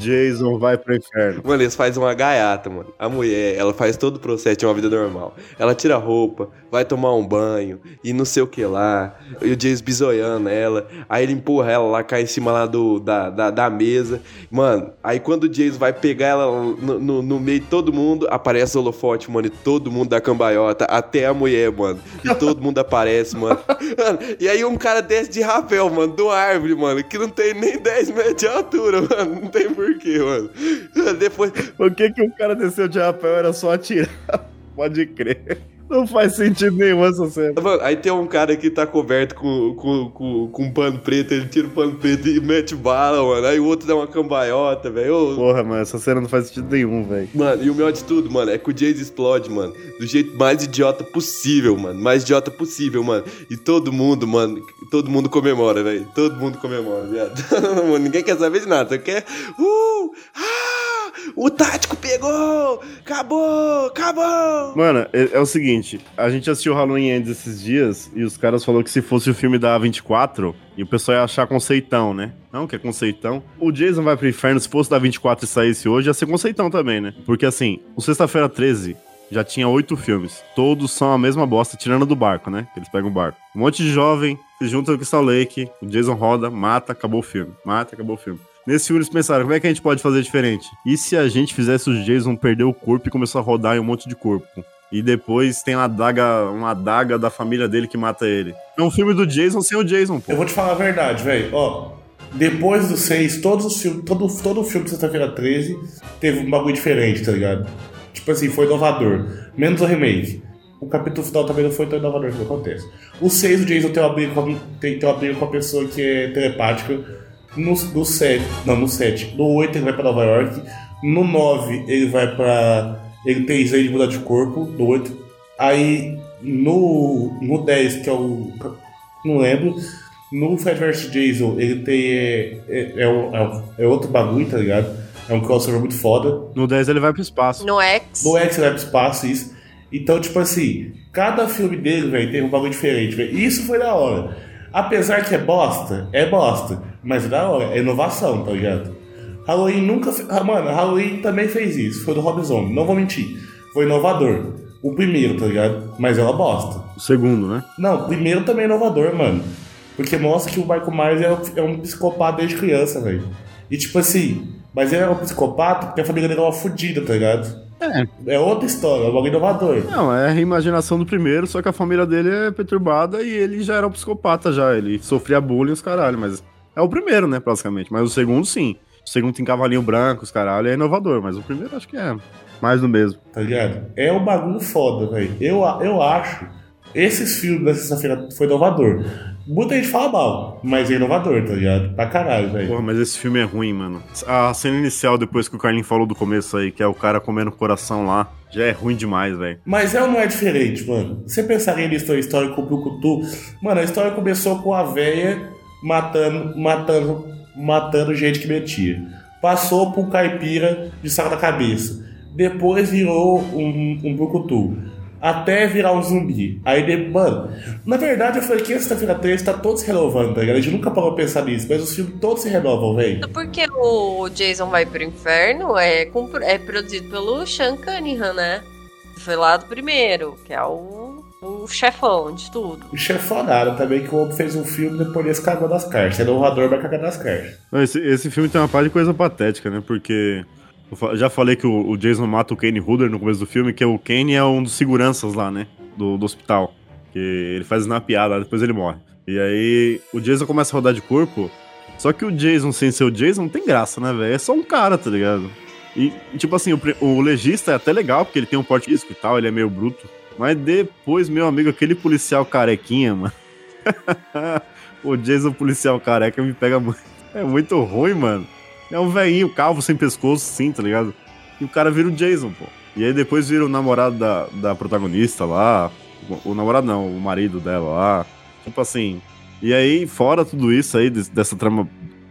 Jason vai pro inferno. Mano, eles fazem uma gaiata, mano. A mulher, ela faz todo o processo de uma vida normal. Ela tira a roupa, vai tomar um banho e não sei o que lá. E o James bisoiando ela. Aí ele empurra ela lá, cai em cima lá do, da, da, da mesa. Mano, aí quando o James vai pegar ela no, no, no meio de todo mundo, aparece o holofote, mano. E todo mundo dá cambaiota, até a mulher, mano. E todo mundo aparece, mano. Mano, E aí um cara desce de rapel, mano, do árvore, mano, que não tem nem 10 metros de altura, mano. Não tem porquê, mano. Depois, Por que, que o cara desceu de rapel era só atirar? Pode crer. Não faz sentido nenhum essa cena. Mano, aí tem um cara que tá coberto com, com, com, com um pano preto, ele tira o pano preto e mete bala, mano. Aí o outro dá uma cambaiota, velho. Porra, mano, essa cena não faz sentido nenhum, velho. Mano, e o melhor de tudo, mano, é que o Jace explode, mano, do jeito mais idiota possível, mano. Mais idiota possível, mano. E todo mundo, mano, todo mundo comemora, velho. Todo mundo comemora, viado. Ninguém quer saber de nada, só quer. Uh! Ah! O tático pegou! Acabou! Acabou! Mano, é, é o seguinte, a gente assistiu Halloween Ends esses dias e os caras falaram que se fosse o filme da A24, e o pessoal ia achar conceitão, né? Não, que é conceitão. O Jason vai pro inferno, se fosse da 24 e saísse hoje, ia ser conceitão também, né? Porque assim, o Sexta-feira 13 já tinha oito filmes. Todos são a mesma bosta, tirando do barco, né? Eles pegam o barco. Um monte de jovem se junta no Crystal Lake, o Jason roda, mata, acabou o filme. Mata, acabou o filme. Nesse filme eles pensaram, como é que a gente pode fazer diferente? E se a gente fizesse o Jason perder o corpo e começar a rodar em um monte de corpo? E depois tem uma adaga, uma adaga da família dele que mata ele. É um filme do Jason sem o Jason, pô. Eu vou te falar a verdade, velho. Ó, depois do 6, todos os filmes, todo, todo filme de Sexta-feira 13 teve um bagulho diferente, tá ligado? Tipo assim, foi inovador. Menos o remake. O capítulo final também não foi tão inovador que acontece. O 6, o Jason tem uma briga com, tem, tem uma briga com a pessoa que é telepática. No, no 7, não, no 7. No 8 ele vai pra Nova York. No 9 ele vai pra. Ele tem jeito de mudar de corpo. No 8. Aí no, no 10, que é o. Não lembro. No Fred vs Jason, ele tem. É, é, é, um- é é outro bagulho, tá ligado? É um crossover muito foda. No 10 ele vai pro espaço. No X. No X ele vai pro espaço, isso. Então, tipo assim, cada filme dele, velho, tem um bagulho diferente, velho. Isso foi da hora. Apesar que é bosta, é bosta. Mas é da hora, é inovação, tá ligado? Halloween nunca. fe- Ah, Mano, Halloween também fez isso. Foi do Rob Zombie, não vou mentir. Foi inovador. O primeiro, tá ligado? Mas é uma bosta. O segundo, né? Não, o primeiro também é inovador, mano. Porque mostra que o Michael Myers é um, é um psicopata desde criança, velho. E tipo assim, mas ele era um psicopata porque a família dele era uma fodida, tá ligado? É. É outra história, é um bagulho inovador. Não, é a reimaginação do primeiro, só que a família dele é perturbada e ele já era um psicopata já. Ele sofria bullying os caralho, mas é o primeiro, né, basicamente. Mas o segundo, sim. O segundo tem cavalinho branco, os caralho, é inovador, mas o primeiro acho que é mais do mesmo. tá ligado? É um bagulho foda, velho. Eu, eu acho. Esses filmes da sexta-feira foi inovador. Muita gente fala mal, mas é inovador, tá ligado? Pra caralho, velho. Porra, mas esse filme é ruim, mano. A cena inicial, depois que o Carlinhos falou do começo aí, que é o cara comendo coração lá, já é ruim demais, velho. Mas é ou não é diferente, mano? Você pensaria nisso, a história com o Brucutu? Mano, a história começou com a véia matando, matando, matando gente que metia. Passou por um caipira de saco da cabeça. Depois virou um, um Brucutu. Até virar um zumbi. Aí, de, mano, na verdade eu falei que essa sexta-feira 13 tá todo se renovando, tá ligado? A gente nunca parou pra pensar nisso, mas os filmes todos se renovam, velho. Porque o Jason vai pro inferno é, é produzido pelo Sean Cunningham, né? Foi lá do primeiro, que é o, o chefão de tudo. O chefonaram também que o homem fez um filme e depois ele cagou nas cartas. É inovador, vai cagar nas cartas. Esse, esse filme tem uma parte de coisa patética, né? Porque. Já falei que o, o Jason mata o Kane Hooder no começo do filme, que o Kane é um dos seguranças lá, né? Do, do hospital. Que ele faz na piada, depois ele morre. E aí o Jason começa a rodar de corpo. Só que o Jason, sem ser o Jason, não tem graça, né, velho? É só um cara, tá ligado? E, tipo assim, o, o legista é até legal, porque ele tem um porte físico e tal, ele é meio bruto. Mas depois, meu amigo, aquele policial carequinha, mano. o Jason policial careca me pega muito. É muito ruim, mano. É um velhinho calvo sem pescoço, sim, tá ligado? E o cara vira o Jason, pô. E aí depois vira o namorado da, da protagonista lá. O, o namorado não, o marido dela lá. Tipo assim. E aí, fora tudo isso aí, des- dessa trama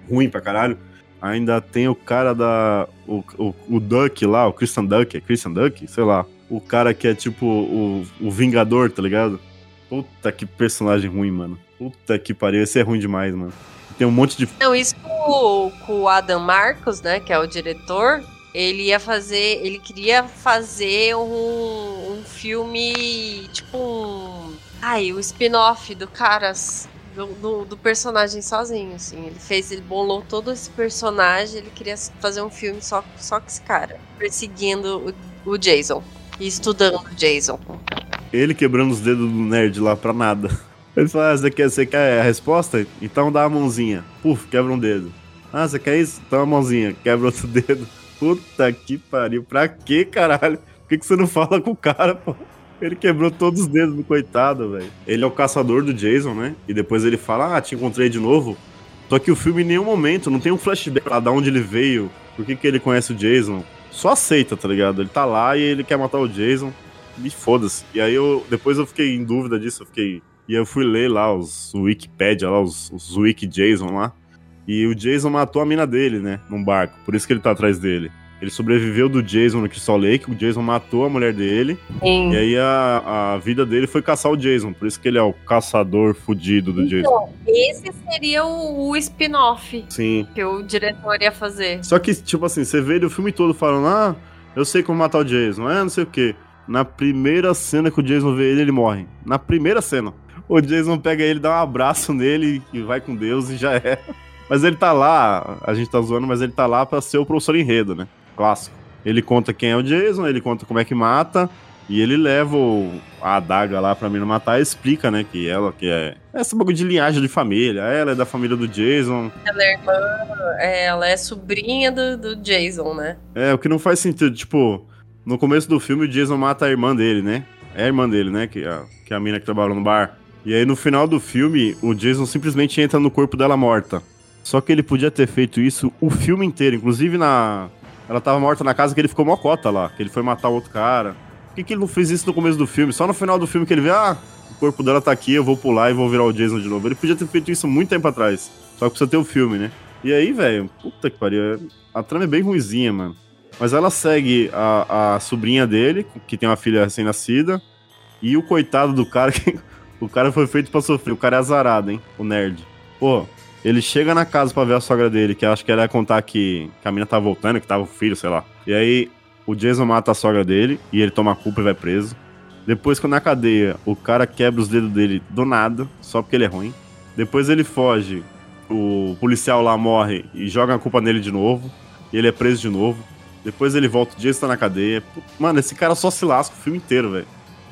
ruim pra caralho, ainda tem o cara da. O, o, o Duck lá, o Christian Duck, é Christian Duck? Sei lá. O cara que é tipo o, o Vingador, tá ligado? Puta que personagem ruim, mano. Puta que pariu, esse é ruim demais, mano. Tem um monte de Não, isso com, o- com o Adam Marcos, né, que é o diretor, ele ia fazer, ele queria fazer um, um filme, tipo um, ai, o spin-off do Caras, do, do, do personagem sozinho, assim, ele fez, ele bolou todo esse personagem, ele queria fazer um filme só, só com esse cara, perseguindo o, o Jason, e estudando o Jason. ele quebrando os dedos do nerd lá pra nada. Ele fala, ah, você quer, você quer a resposta? Então dá a mãozinha. Puf, quebra um dedo. Ah, você quer isso? Então a mãozinha, quebra outro dedo. Puta que pariu. Pra quê, caralho? Por que, que você não fala com o cara, pô? Ele quebrou todos os dedos do coitado, velho. Ele é o caçador do Jason, né? E depois ele fala, ah, te encontrei de novo. Só que o filme em nenhum momento não tem um flashback lá de onde ele veio, por que, que ele conhece o Jason. Só aceita, tá ligado? Ele tá lá e ele quer matar o Jason. Me foda-se. E aí eu depois eu fiquei em dúvida disso, eu fiquei. E eu fui ler lá os o Wikipedia, lá, os, os Wiki Jason lá. E o Jason matou a mina dele, né? Num barco. Por isso que ele tá atrás dele. Ele sobreviveu do Jason no Crystal Lake, o Jason matou a mulher dele. Sim. E aí a, a vida dele foi caçar o Jason. Por isso que ele é o caçador fudido do Jason. Então, esse seria o, o spin-off Sim. que o diretor ia fazer. Só que, tipo assim, você vê ele o filme todo falando, ah, eu sei como matar o Jason, é, não sei o quê. Na primeira cena que o Jason vê ele, ele morre. Na primeira cena. O Jason pega ele, dá um abraço nele e vai com Deus e já é. Mas ele tá lá, a gente tá zoando, mas ele tá lá pra ser o professor enredo, né? Clássico. Ele conta quem é o Jason, ele conta como é que mata, e ele leva o- a adaga lá pra mim não matar e explica, né, que ela que é essa bagulho de linhagem de família. Ela é da família do Jason. Ela é irmã, é, ela é sobrinha do, do Jason, né? É, o que não faz sentido, tipo, no começo do filme o Jason mata a irmã dele, né? É a irmã dele, né, que é a, que é a mina que trabalha no bar. E aí no final do filme, o Jason simplesmente entra no corpo dela morta. Só que ele podia ter feito isso o filme inteiro, inclusive na ela tava morta na casa que ele ficou mocota lá, que ele foi matar o outro cara. Por que, que ele não fez isso no começo do filme? Só no final do filme que ele vê, ah, o corpo dela tá aqui, eu vou pular e vou virar o Jason de novo. Ele podia ter feito isso muito tempo atrás. Só que precisa ter o filme, né? E aí, velho, puta que pariu. é- A trama é bem ruizinha, mano. Mas ela segue a, a sobrinha dele, que tem uma filha recém-nascida, e o coitado do cara, que o cara foi feito pra sofrer. O cara é azarado, hein? O nerd. Pô, ele chega na casa pra ver a sogra dele, que acho que ela ia contar que, que a mina tava voltando, que tava o filho, sei lá. E aí o Jason mata a sogra dele e ele toma a culpa e vai preso. Depois, quando na cadeia, o cara quebra os dedos dele do nada, só porque ele é ruim. Depois ele foge, o policial lá morre e joga a culpa nele de novo. E ele é preso de novo. Depois ele volta, o Jason tá na cadeia. Mano, esse cara só se lasca o filme inteiro, velho.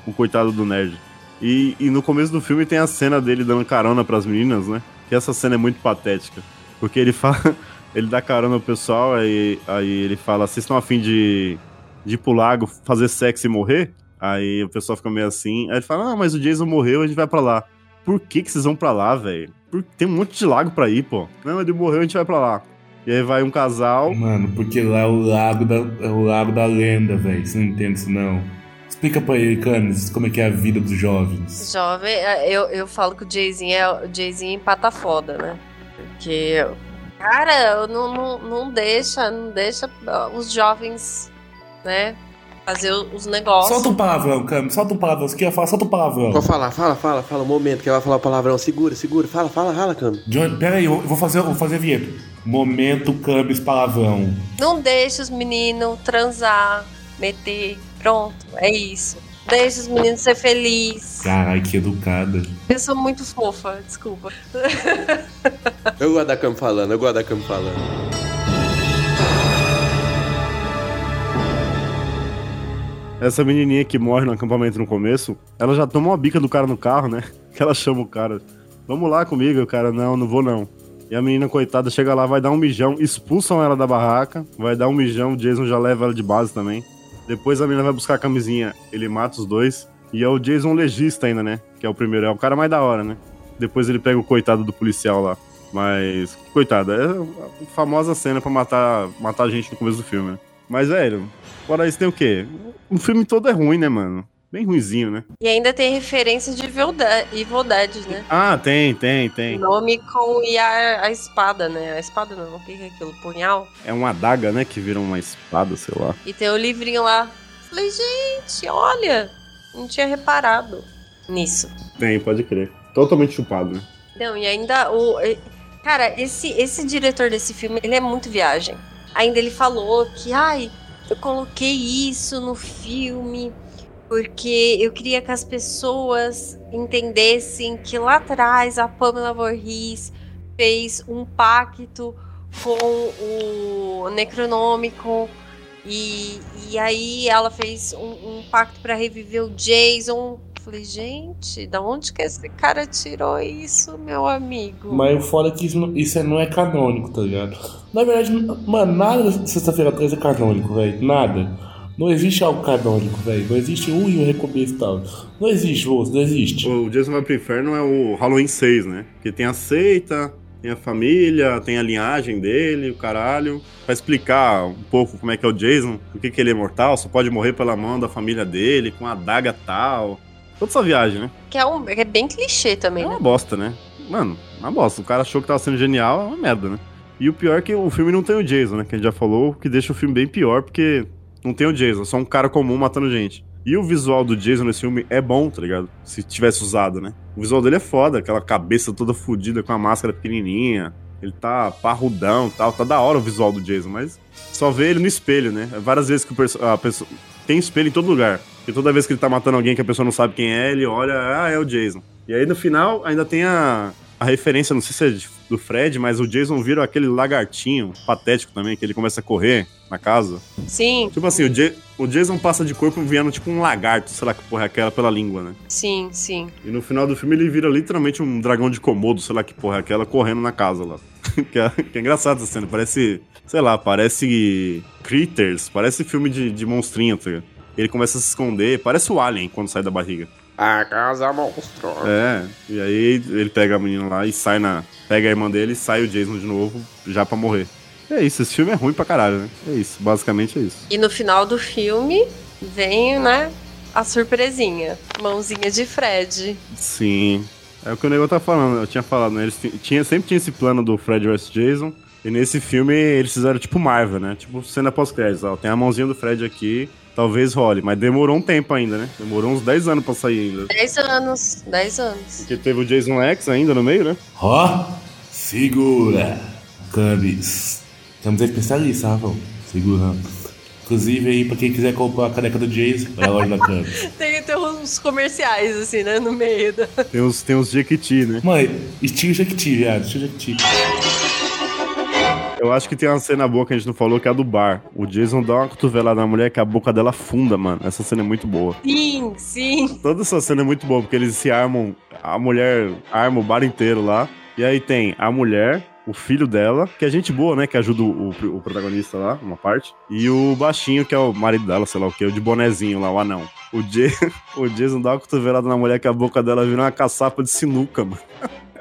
O coitado do nerd. E, e no começo do filme tem a cena dele dando carona pras meninas, né? Que essa cena é muito patética. Porque ele fala. Ele dá carona pro pessoal, aí, aí ele fala: vocês estão afim de, de ir pro lago, fazer sexo e morrer? Aí o pessoal fica meio assim. Aí ele fala: Ah, mas o Jason morreu, a gente vai pra lá. Por que, que vocês vão pra lá, velho? Tem um monte de lago pra ir, pô. Não, ele morreu, a gente vai pra lá. E aí vai um casal. Mano, porque lá é o lago da, é o lago da lenda, velho. Você não entende isso, não. Explica pra ele, Canis, como é que é a vida dos jovens. Jovem, é, eu, eu falo que o Jayzinho é o Jayzinho empata foda, né? Porque, cara, não, não, não deixa, não deixa os jovens, né, fazer os negócios. Solta um palavrão, Camis, solta um palavrão. Você quer falar? Solta um palavrão. Pode falar, fala, fala, fala, um momento que ela vai falar o palavrão. Segura, segura, fala, fala, fala, Cami. John, pera aí, eu vou fazer, eu vou fazer a vinheta. Momento Camis palavrão. Não deixa os meninos transar, meter, pronto, é isso. Deixa os meninos ser felizes. Caralho, que educada. Eu sou muito fofa, desculpa. Eu gosto da Cami falando, eu gosto da Cami falando. Essa menininha que morre no acampamento no começo, ela já toma uma bica do cara no carro, né? Que ela chama o cara. Vamos lá comigo, o cara, não, não vou não. E a menina, coitada, chega lá, vai dar um mijão, expulsam ela da barraca, vai dar um mijão, o Jason já leva ela de base também. Depois a menina vai buscar a camisinha, ele mata os dois. E é o Jason legista ainda, né? Que é o primeiro, é o cara mais da hora, né? Depois ele pega o coitado do policial lá. Mas, coitado, é a famosa cena pra matar, matar a gente no começo do filme, né? Mas, velho, fora isso tem o quê? O filme todo é ruim, né, mano? Bem ruinzinho, né? E ainda tem referência de Evil Dead, né? Ah, tem, tem, tem. Nome com e a, a espada, né? A espada não, o que é aquilo? Punhal? É uma adaga, né? Que vira uma espada, sei lá. E tem o livrinho lá. Falei, gente, olha, não tinha reparado nisso. Tem, pode crer. Totalmente chupado, né? Não, e ainda o. Cara, esse, esse diretor desse filme, ele é muito viagem. Ainda ele falou que, ai, eu coloquei isso no filme porque eu queria que as pessoas entendessem que lá atrás a Pamela Voorhees fez um pacto com o Necronômico e, e aí ela fez um, um pacto para reviver o Jason. Falei, gente, da onde que esse cara tirou isso, meu amigo? Mas o foda é que isso isso não é canônico, tá ligado? Na verdade, mano, nada de sexta-feira 13 é canônico, velho. Nada. Não existe algo canônico, velho. Não existe um e um recomeço e tal. Não existe, moço, não existe. O Jason vai pro inferno é o Halloween 6, né? Que tem a seita, tem a família, tem a linhagem dele, o caralho. Pra explicar um pouco como é que é o Jason, por que, que ele é mortal, só pode morrer pela mão da família dele, com a adaga tal. Toda essa viagem, né? Que é, um, é bem clichê também, É né? uma bosta, né? Mano, uma bosta. O cara achou que tava sendo genial, é uma merda, né? E o pior é que o filme não tem o Jason, né? Que a gente já falou, que deixa o filme bem pior, porque não tem o Jason, é só um cara comum matando gente. E o visual do Jason nesse filme é bom, tá ligado? Se tivesse usado, né? O visual dele é foda, aquela cabeça toda fodida com a máscara pequenininha. Ele tá parrudão tal. Tá da hora o visual do Jason, mas só vê ele no espelho, né? Várias vezes que a pessoa. Tem espelho em todo lugar. E toda vez que ele tá matando alguém que a pessoa não sabe quem é, ele olha, ah, é o Jason. E aí no final ainda tem a, a referência, não sei se é de- do Fred, mas o Jason vira aquele lagartinho patético também, que ele começa a correr na casa. Sim, Tipo assim, o, Ja- o Jason passa de corpo vindo tipo um lagarto, sei lá que porra é aquela pela língua, né? sim, sim. E no final do filme ele vira literalmente um dragão de Komodo, sei lá que porra é aquela, correndo na casa lá. que, é, que é engraçado essa cena, parece, sei lá, parece Critters, parece filme de, de monstrinho, tá ligado? Ele começa a se esconder, parece o Alien quando sai da barriga. A casa monstro. É, e aí ele pega a menina lá e sai na. Pega a irmã dele e sai o Jason de novo, já pra morrer. É isso, esse filme é ruim pra caralho, né? É isso, basicamente é isso. E no final do filme vem, né, a surpresinha. Mãozinha de Fred. Sim. É o que o nego tá falando, eu tinha falado, né? Eles ti- tinha, sempre tinha esse plano do Fred vs Jason. E nesse filme eles fizeram tipo Marvel, né? Tipo cena pós-créditos. ó, Tem a mãozinha do Fred aqui, talvez role. Mas demorou um tempo ainda, né? Demorou uns 10 anos pra sair ainda. 10 anos, 10 anos. Porque teve o Jason X ainda no meio, né? Ó, segura, Camis. Camis é especialista, Rafael. Segurando. Inclusive aí, pra quem quiser comprar a caneca do Jason, vai lá loja da Camis. Tem, tem uns comerciais, assim, né, no meio da... Tem os, tem os Jequiti, né? Mãe, estilo Jequiti, viado, estilo Jequiti. Eu acho que tem uma cena boa que a gente não falou, que é a do bar. O Jason dá uma cotovelada na mulher que a boca dela afunda, mano. Essa cena é muito boa. Sim, sim. Toda essa cena é muito boa, porque eles se armam, a mulher arma o bar inteiro lá. E aí tem a mulher, o filho dela, que é gente boa, né? Que ajuda o, o protagonista lá, uma parte. E o baixinho, que é o marido dela, sei lá o que, o de bonezinho lá, o anão. O, J o Jason dá uma cotovelada na mulher que a boca dela vira uma caçapa de sinuca, mano.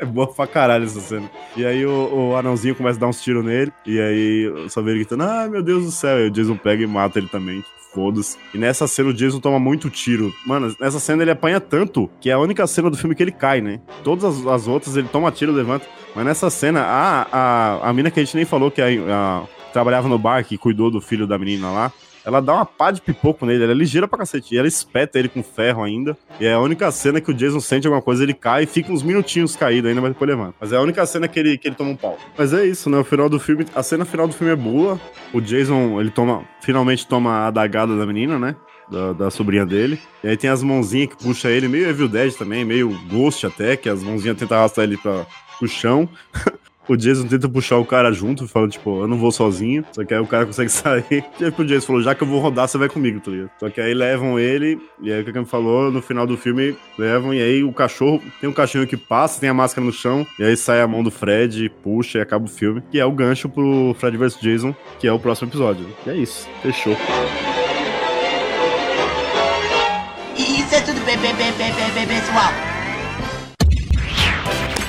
É boa pra caralho essa cena. E aí o, o anãozinho começa a dar uns tiros nele. E aí só vê ele gritando: Ai meu Deus do céu. E o Jason pega e mata ele também. Foda-se. E nessa cena o Jason toma muito tiro. Mano, nessa cena ele apanha tanto que é a única cena do filme que ele cai, né? Todas as, as outras ele toma tiro, levanta. Mas nessa cena, a, a, a mina que a gente nem falou que a- a- trabalhava no bar, que cuidou do filho da menina lá. Ela dá uma pá de pipoco nele, ela é ligeira pra cacete. E ela espeta ele com ferro ainda. E é a única cena que o Jason sente alguma coisa, ele cai e fica uns minutinhos caído ainda, mas depois levanta. Mas é a única cena que ele, que ele toma um pau. Mas é isso, né? O final do filme. A cena final do filme é boa. O Jason, ele toma. Finalmente toma a adagada da menina, né? Da, da sobrinha dele. E aí tem as mãozinhas que puxa ele, meio Evil Dead também, meio Ghost até, que as mãozinhas tentam arrastar ele pra, pro chão. O Jason tenta puxar o cara junto, falando, tipo, eu não vou sozinho. Só que aí o cara consegue sair. E aí o Jason falou, já que eu vou rodar, você vai comigo, tá ligado? Só que aí levam ele, e aí o que Cam falou, no final do filme, levam, e aí o cachorro, tem um cachorro que passa, tem a máscara no chão, e aí sai a mão do Fred, puxa e acaba o filme. Que é o gancho pro Fred vs Jason, que é o próximo episódio. E é isso, fechou. Isso é tudo bem, bem, bem, pessoal.